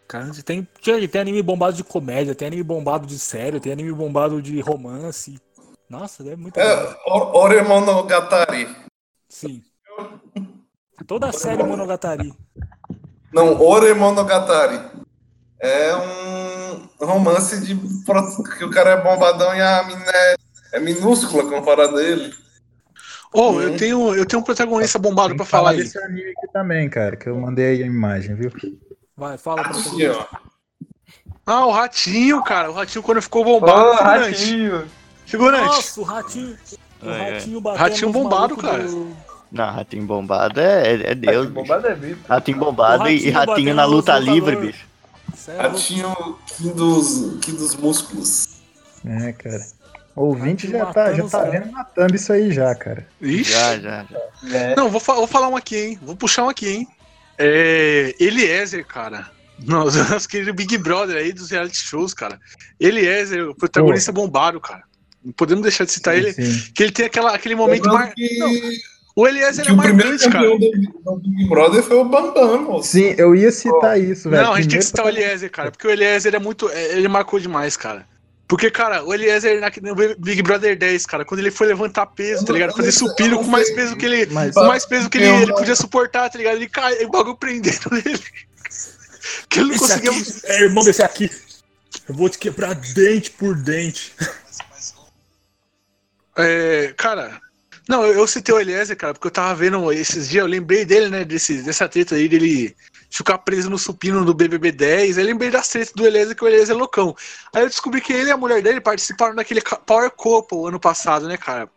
Cara, tem, tem, anime bombado de comédia, tem anime bombado de sério, tem anime bombado de romance. Nossa, é muito bom. É, O- Oremonogatari. Sim. Toda a série Monogatari. Não, Oremonogatari. É um romance de que o cara é bombadão e a mina é, é minúscula comparada a ele. Ô, eu tenho, eu tenho um protagonista bombado pra falar aí. desse anime aqui também, cara, que eu mandei aí a imagem, viu? Vai, fala pra ó. Ah, o ratinho, cara. O ratinho quando ficou bombado. figurante. ratinho! Figurante. Nossa, o ratinho. O é. ratinho Ratinho bombado, cara. do- Não, ratinho bombado é, é Deus. bicho. Bombado é bicho. Ratinho bombado O e- e ratinho ratinho na luta livre, bicho. É. Ratinho King dos, King dos músculos. É, cara. O ouvinte já tá, Matando já tá vendo matando isso aí já, cara. Ixi. Já, já, já. É. Não, vou, fa- vou falar um aqui, hein? Vou puxar um aqui, hein? É. Eliezer, cara. Nosso (laughs) querido Big Brother aí dos reality shows, cara. Eliezer, o protagonista bombado, cara. Não podemos deixar de citar ele. Sim. Que ele tem aquela, aquele momento mar... que, Não, O Eliezer é o primeiro marcante, cara. campeão do, do Big Brother foi o Bambam, moço. Sim, eu ia citar isso, velho. Não, a gente tem que citar o Eliezer, cara, porque o Eliezer é muito. é- Ele marcou demais, cara. Porque, cara, o Eliezer na- no Big Brother 10, cara, quando ele foi levantar peso, tá ligado? Fazer supino com mais peso que ele. Mas- Com mais peso que ele, ele podia suportar, tá ligado? Ele cai, o bagulho prendendo ele. (laughs) Que ele não Esse conseguia. aqui é irmão desse aqui. Eu vou te quebrar dente por dente. É, cara. Não, eu, eu citei o Eliezer, cara, porque eu tava vendo esses dias, eu lembrei dele, né, desse, dessa treta aí, dele ficar preso no supino do BBB 10, aí lembrei das tretas do Eliezer, que o Eliezer é loucão. Aí eu descobri que ele e a mulher dele participaram daquele Power Couple ano passado, né, cara?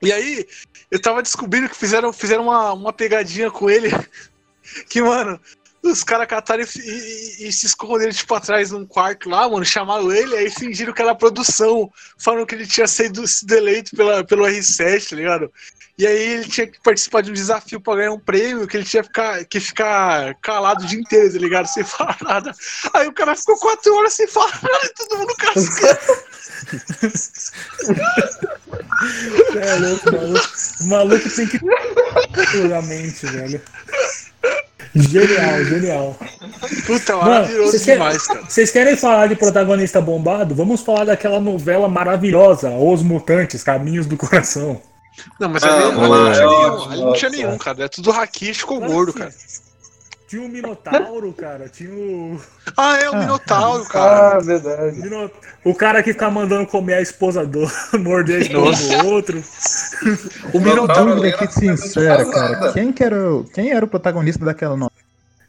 E aí, eu tava descobrindo que fizeram, fizeram uma, uma pegadinha com ele, (laughs) que, mano, os caras cataram e, e- e se esconderam, tipo, atrás de um quarto lá, mano, chamaram ele, aí fingiram que era produção, falando que ele tinha sido, sido eleito pela, pelo R7, tá ligado? E aí ele tinha que participar de um desafio pra ganhar um prêmio, que ele tinha que ficar, que ficar calado o dia inteiro, tá ligado? Sem (laughs) falar nada. Aí o cara ficou quatro horas sem falar nada e todo mundo cascando. (laughs) (laughs) É louco, maluco. O maluco tem que ter a mente, velho. Genial, genial. Puta, maravilhoso vocês querem, demais, cara. vocês querem falar de protagonista bombado? Vamos falar daquela novela maravilhosa, Os Mutantes, Caminhos do Coração. Não, mas Ah, ali, ali mano, não tinha é nenhum, ali não tinha nenhum, cara. É tudo haki e ficou Claro gordo, cara. Tinha o Minotauro, (laughs) cara. Tinha o. Ah, é o Minotauro, cara. Ah, verdade. Mino- O cara que fica mandando comer a esposa do. (laughs) morder a esposa Nossa. do outro. O Minotauro. Dúvida aqui sincera, cara. Quem que era o, quem era o protagonista daquela novela?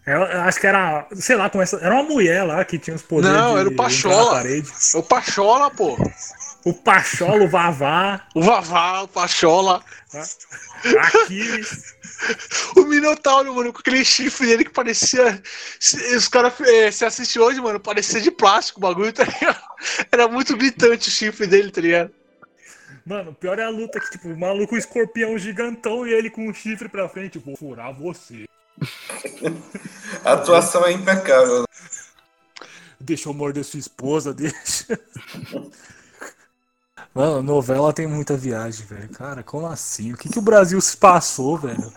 Eu eu acho que era. Sei lá, começa, era uma mulher lá que tinha os poderes. Não, de era o Pachola. É o Pachola, pô. O Pachola, o Vavá, O Vavá, o Pachola. Aquiles. (laughs) O Minotauro, mano, com aquele chifre dele que parecia. se- Os caras eh, se assiste hoje, mano, parecia de plástico o bagulho, tá ligado? (laughs) Era muito gritante o chifre dele, tá ligado? Mano, o pior é a luta que, tipo, o maluco escorpião gigantão e ele com um chifre pra frente. Vou furar você. (laughs) A atuação é impecável. Deixa eu morder sua esposa, deixa. Mano, novela tem muita viagem, velho. Cara, como assim? O que, que o Brasil se passou, velho?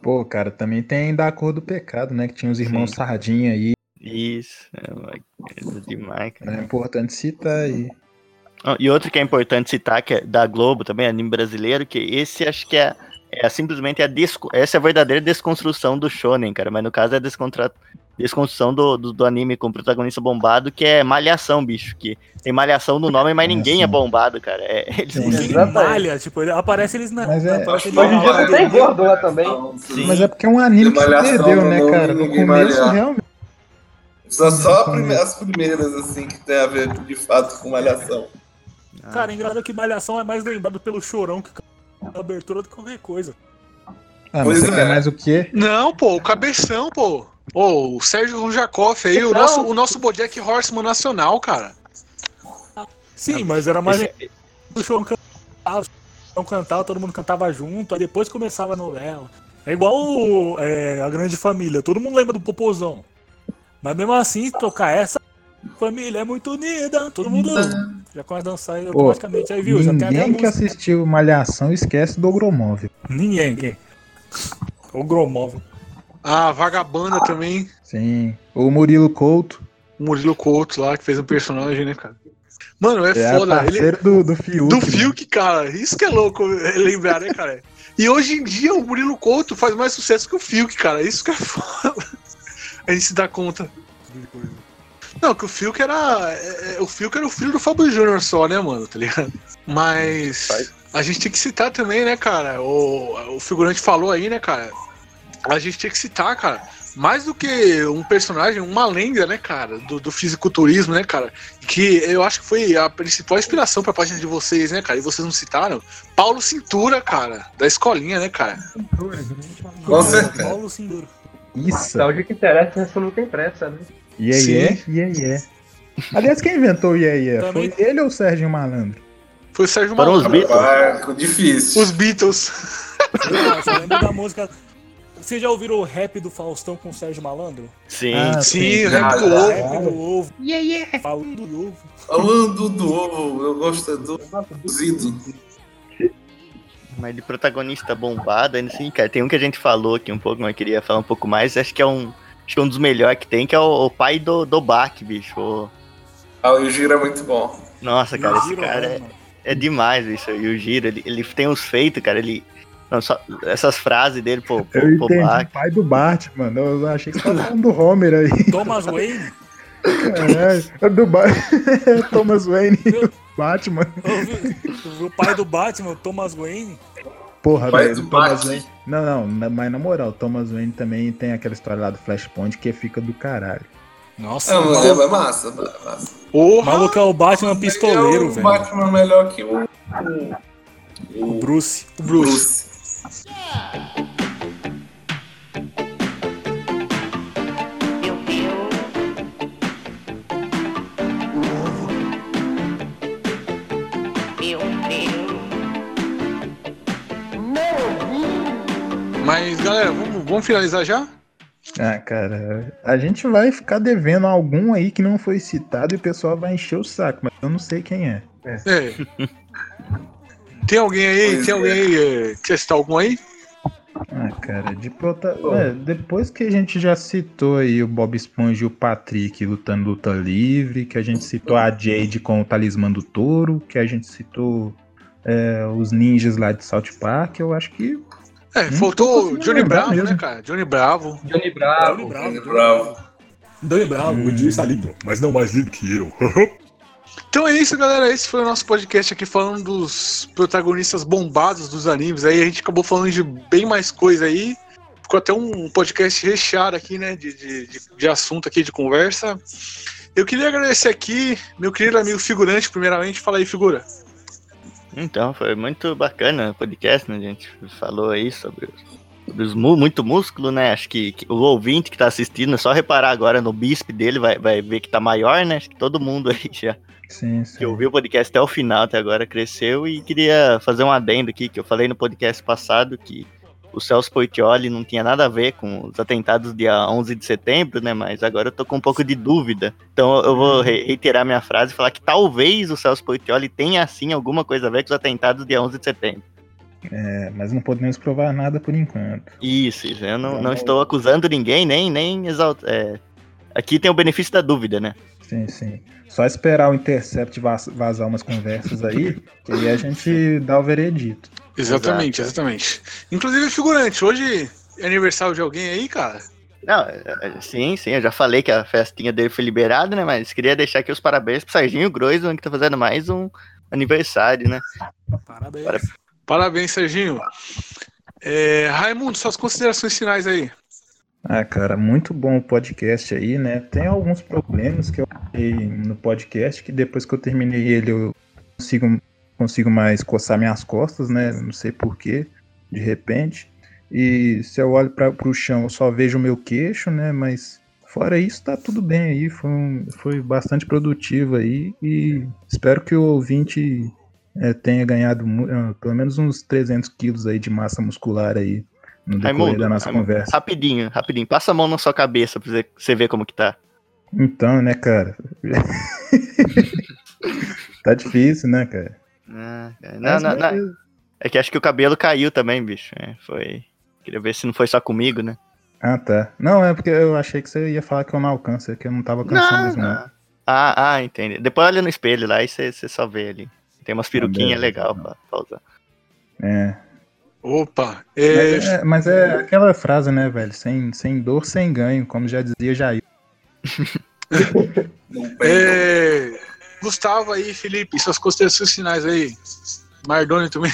Pô, cara, também tem da cor do pecado, né? Que tinha os irmãos Sim. Sardinha aí. Isso, é uma coisa demais, cara. É importante citar aí. E outro que é importante citar, que é da Globo também, anime brasileiro, que esse acho que é, é simplesmente a desco essa é a verdadeira desconstrução do shonen, cara, mas no caso é a desconstrução do, do, do anime com o protagonista bombado, que é malhação, bicho, que tem malhação no nome, mas É, ninguém é bombado, cara. É, (laughs) eles Sim. Exatamente. malha, tipo, ele- aparece eles na. Mas é- aparece Hoje em dia tem gordo lá também. Sim. Mas é porque é um anime que se perdeu, né, cara? No começo, malhar. realmente. Só, só a prime- as primeiras, assim, que tem a ver de fato com malhação. Cara, engraçado que Malhação é mais lembrado pelo chorão que a abertura do que qualquer coisa. Ah, mas Pois você é. quer mais o quê? Não, pô, o cabeção, pô. Ô, o Sérgio Rujakoff aí, o Então- nosso, o nosso Bojack Horseman nacional, cara. Sim, mas era mais Esse- o chorão cantava, o chorão cantava, todo mundo cantava junto, aí depois começava a novela. É igual o, é, a grande família, todo mundo lembra do Popozão. Mas mesmo assim, tocar essa família é muito unida, todo mundo já começa a dançar e Pô, automaticamente aí viu, já tem até ninguém que assistiu Malhação esquece do Ogromóvel. Ninguém, ninguém. O Gromóvel. A Vagabanda também. Sim. O Murilo Couto. O Murilo Couto lá, que fez um personagem, né, cara? Mano, é, É foda. Ele, parceiro do, do Fiuk. do né? Fiuk, cara. Isso que é louco lembrar, né, cara? E hoje em dia o Murilo Couto faz mais sucesso que o Fiuk, cara. Isso que é foda. A gente se dá conta. Não, que o Fiuk era. é, é, o Fiuk era o filho do Fábio Júnior só, né, mano? Tá ligado? Mas. a gente tem que citar também, né, cara? O, o figurante falou aí, né, cara? A gente tem que citar, cara. Mais do que um personagem, uma lenda, né, cara, do, do fisiculturismo, né, cara? Que eu acho que foi a principal inspiração pra página de vocês, né, cara? E vocês não citaram? Paulo Cintura, cara, da escolinha, né, cara? Com certeza. Paulo Cintura. Isso. Saúde que interessa, isso não tem pressa, né? E aí é, e aí é. Aliás, quem inventou o Iê Iê? Também- Foi ele ou o Sérgio Malandro? Foi o Sérgio Foram os Malandro. Beatles. Ah, difícil. Os Beatles. Eu só lembro da música. Vocês já ouviram o rap do Faustão com o Sérgio Malandro? Sim. Ah, Sim, o Ah, rap do tá. ovo. Rap do ovo. Yeah, yeah. Falando do ovo. Falando do ovo, eu gosto do cozido. Mas de protagonista bombado, ainda assim, cara, tem um que a gente falou aqui um pouco, mas eu queria falar um pouco mais. Acho que é um. Acho que é um dos melhores que tem, que é o, o pai do, do Bach, bicho. O- Ah, o giro é muito bom. Nossa, cara, esse Giro cara é, é demais, isso. E o Giro, ele, ele tem uns feitos, cara, ele. Não, só- essas frases dele, pô, pô, Eu pô, entendi, pai do Bart, mano. Eu achei que você tava falando do Homer aí. Thomas (laughs) Wayne. Caralho. É do Bar... (laughs) Thomas Wayne. Batman. O pai do Batman, o Thomas Wayne. Porra, Pai velho. do o Thomas Batman. Wayne. Não, não, na- mas na moral, o Thomas Wayne também tem aquela história lá do Flashpoint que fica do caralho. Nossa, É, o mas é, é massa, é massa. o maluco é o Batman pistoleiro, o velho. Batman é melhor que o. O, O Bruce. O Bruce. Mas, galera, vamos, vamos finalizar já? Ah, cara, a gente vai ficar devendo algum aí que não foi citado e o pessoal vai encher o saco, mas eu não sei quem é. É. (laughs) Tem alguém aí? Pois tem é. alguém aí? Quer citar algum aí? Ah, cara, de prota... é, depois que a gente já citou aí o Bob Esponja e o Patrick lutando luta livre, que a gente citou a Jade com o talismã do touro, que a gente citou é, os ninjas lá de South Park, eu acho que É, Hum, faltou Johnny Bravo, né, mesmo. cara? Johnny Bravo. Johnny Bravo. Johnny Bravo. Bravo. Dani Bravo, o dia está lindo, mas não mais lindo que eu. (laughs) Então é isso, galera. Esse foi o nosso podcast aqui falando dos protagonistas bombados dos animes. Aí a gente acabou falando de bem mais coisa aí. Ficou até um podcast recheado aqui, né? De, de, de- assunto aqui, de conversa. Eu queria agradecer aqui, meu querido amigo figurante, primeiramente. Fala aí, figura. Então, foi muito bacana o podcast, né? A gente falou aí sobre sobre os mu- muito músculo, né? Acho que, que o ouvinte que tá assistindo, é só reparar agora no bispe dele, vai, vai ver que tá maior, né? Acho que todo mundo aí já sim, sim. que ouviu o podcast até o final, até agora cresceu. E queria fazer um adendo aqui, que eu falei no podcast passado que o Celso Portioli não tinha nada a ver com os atentados dia 11 de setembro, né? Mas agora eu tô com um pouco de dúvida. Então eu vou re- reiterar minha frase e falar que talvez o Celso Portioli tenha, sim, alguma coisa a ver com os atentados dia 11 de setembro. É, mas não podemos provar nada por enquanto. Isso, isso. Eu não, não estou acusando ninguém, nem, nem exaltando. aqui tem o benefício da dúvida, né? Sim, sim. Só esperar o Intercept vaz- vazar umas conversas aí, que aí a gente dá o veredito. Exatamente, exatamente. Inclusive, figurante, hoje é aniversário de alguém aí, cara? Não, é, é, sim, sim, eu já falei que a festinha dele foi liberada, né? Mas queria deixar aqui os parabéns pro Serginho Groisman, que tá fazendo mais um aniversário, né? Parabéns. Para- Parabéns, Serginho. É, Raimundo, suas considerações finais aí. Ah, cara, muito bom o podcast aí, né? Tem alguns problemas que eu achei no podcast que depois que eu terminei ele eu consigo, consigo mais coçar minhas costas, né? Não sei porquê, de repente. E se eu olho para pro chão eu só vejo o meu queixo, né? Mas fora isso tá tudo bem aí, foi, um- foi bastante produtivo aí e espero que o ouvinte eh, tenha ganhado ah, pelo menos uns 300 quilos aí de massa muscular aí no decorrer Raimundo, da nossa Raimundo, conversa. rapidinho, rapidinho. Passa a mão na sua cabeça pra você, ver como que tá. Então, né, cara? (laughs) tá difícil, né, cara? Ah, não, Mas não, não. beleza. É que acho que o cabelo caiu também, bicho. É, foi. Queria ver se não foi só comigo, né? Ah, tá. Não, é porque eu achei que você ia falar que eu não alcanço, é que eu não tava alcançando Não, mesmo, não. não. Ah, ah, entendi. Depois olha no espelho lá e você só vê ali. Tem umas peruquinhas beleza. legal pra, pra usar. É. Opa, é, Mas, é. mas é aquela frase, né, velho? Sem, sem dor, sem ganho, como já dizia Jair. (laughs) É, Gustavo aí, Felipe, suas considerações finais aí. Mardoni também.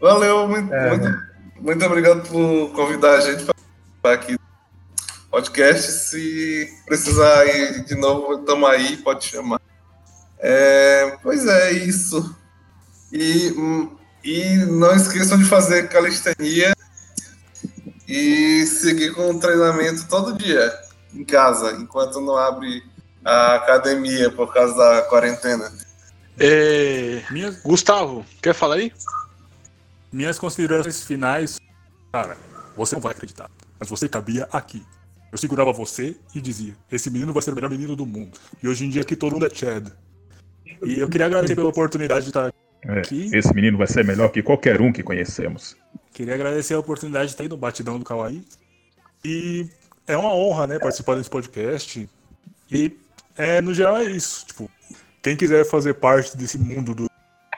Valeu, muito, É, muito, muito obrigado por convidar a gente para participar aqui do podcast. Se precisar ir de novo, estamos aí, pode chamar. É, pois é, isso. E, hum, e não esqueçam de fazer calistenia e seguir com o treinamento todo dia, em casa, enquanto não abre a academia por causa da quarentena. É, Gustavo, quer falar aí? Minhas considerações finais. Cara, você não vai acreditar, mas você cabia aqui. Eu segurava você e dizia: esse menino vai ser o melhor menino do mundo. E hoje em dia aqui todo mundo é Chad. E eu queria agradecer pela oportunidade de estar É, aqui. esse menino vai ser melhor que qualquer um que conhecemos. Queria agradecer a oportunidade de estar aí no Batidão do Kawaii. E é uma honra, né, participar desse podcast. E, é, no geral, é isso. Tipo, quem quiser fazer parte desse mundo do-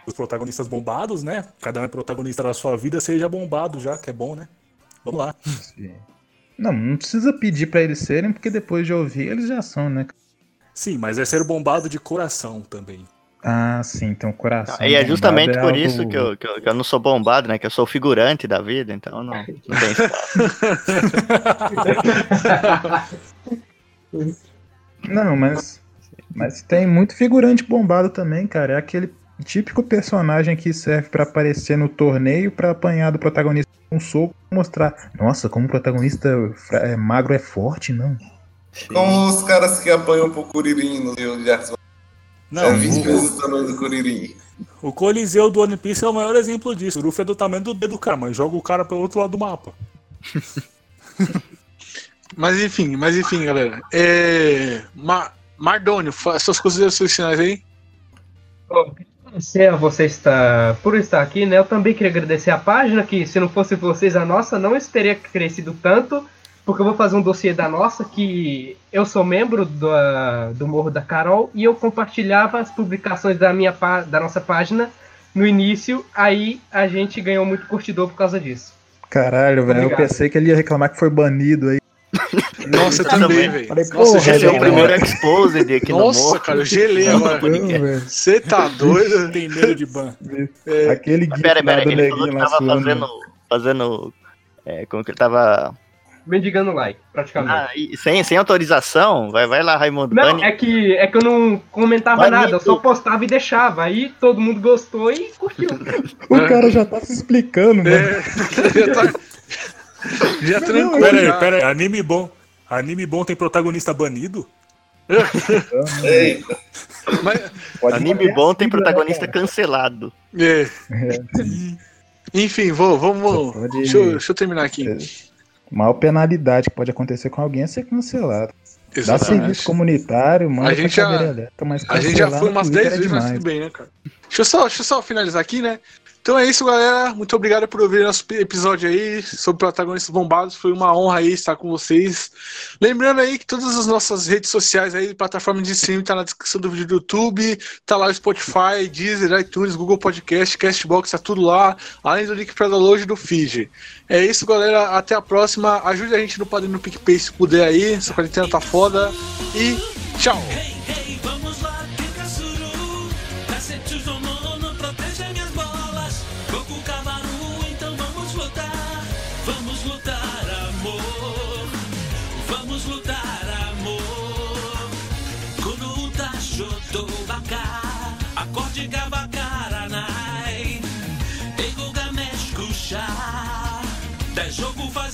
dos protagonistas bombados, né? Cada um é protagonista da sua vida, seja bombado já, que é bom, né? Vamos lá. Não, não precisa pedir pra eles serem, porque depois de ouvir eles já são, né? Sim, mas é ser bombado de coração também. Ah, sim, então o coração. E é justamente é por isso algo- que eu, que, eu, que eu não sou bombado, né? Que eu sou figurante da vida, então não, não tem espaço. (laughs) Não, mas. Mas tem muito figurante bombado também, cara. É aquele típico personagem que serve pra aparecer no torneio pra apanhar do protagonista com um soco e mostrar. Nossa, como o protagonista é, magro é forte, não. Como os caras que apanham pro Curirim no Artes Não, é 20 o- vezes o tamanho do Curirim. O Coliseu do One Piece é o maior exemplo disso. O Luffy é do tamanho do dedo do cara, mas joga o cara pelo outro lado do mapa. (laughs) Mas enfim, mas enfim, galera. É... Ma- Mardônio, fa- suas considerações finais aí? agradecer a você estar, por estar aqui, né? Eu também queria agradecer a página, que se não fosse vocês, a nossa não teria crescido tanto, porque eu vou fazer um dossiê da nossa, que eu sou membro do, do Morro da Carol, e eu compartilhava as publicações da, minha, da nossa página no início, aí a gente ganhou muito curtidor por causa disso. Caralho, velho. Eu pensei que ele ia reclamar que foi banido aí. (laughs) Nossa, eu também, velho. Nossa, gelei é o primeiro exposed aqui no Nossa, cara, eu gelei agora. Você tá doido? Tem medo de ban. É, Aquele gif Pera, ele falou que tava fazendo. fazendo é, como que ele tava. Mendigando like, praticamente. Ah, e sem, sem autorização? Vai, vai lá, Raimundo. Não, é que, é que eu não comentava nada, eu só postava e deixava. Aí todo mundo gostou e curtiu. (laughs) O cara já tá se explicando, mano. É, (laughs) já tá. Já trancou. Pera aí, pera aí. Anime bom. Anime bom tem protagonista banido? Eita. Mas, Anime bom tem né, protagonista cancelado. é. É. Enfim, vou, vamos. Pode- Deixa eu, deixa eu terminar aqui. Maior penalidade que pode acontecer com alguém é ser cancelado. Dá serviço comunitário, manda A gente já- A gente já foi umas Twitter 10 é vezes, mas tudo bem, né, cara? Deixa eu, só, deixa eu só finalizar aqui, né? Então é isso, galera. Muito obrigado por ouvir nosso episódio aí sobre protagonistas bombados. Foi uma honra aí estar com vocês. Lembrando aí que todas as nossas redes sociais aí, plataforma de streaming, tá na descrição do vídeo do YouTube. Tá lá o Spotify, Deezer, iTunes, Google Podcast, Castbox, tá tudo lá. Além do link para download do feed. É isso, galera. Até a próxima. Ajude a gente no Padrinho no PicPay se puder aí. Essa quarentena tá foda. E tchau. Ei, vamos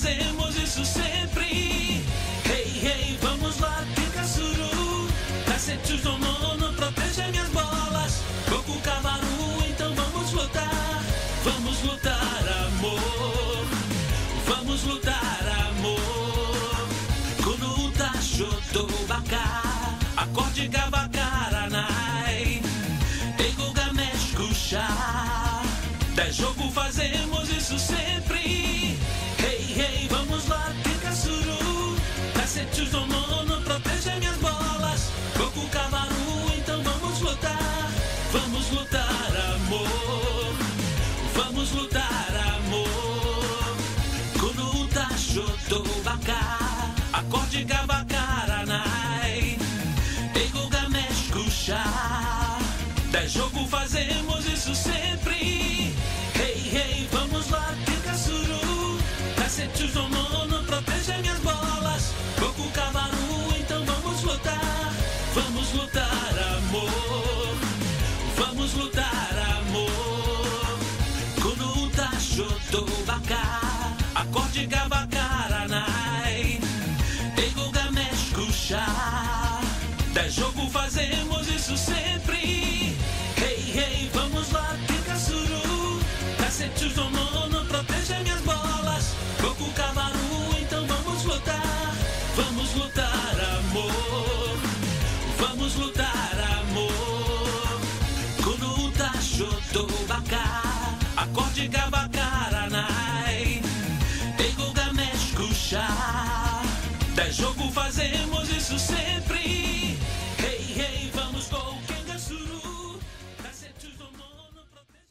fazemos isso sempre. Hey, hey, vamos lá, Pikachu. Cacete do nono, protege minhas bolas. Goku Cavaru, então vamos lutar. Vamos lutar, amor. Vamos lutar, amor. Quando tá Shotobaka, acorde Gavakaranai. jogo, fazemos isso sempre. Hey, hey, vamos lá, fica suru. Cacete o nono, proteja minhas bolas. Goku cavalo então vamos lutar. Vamos lutar, amor. Vamos lutar, amor. Kuno Tashoto tá Baka. Acorde Cavaru.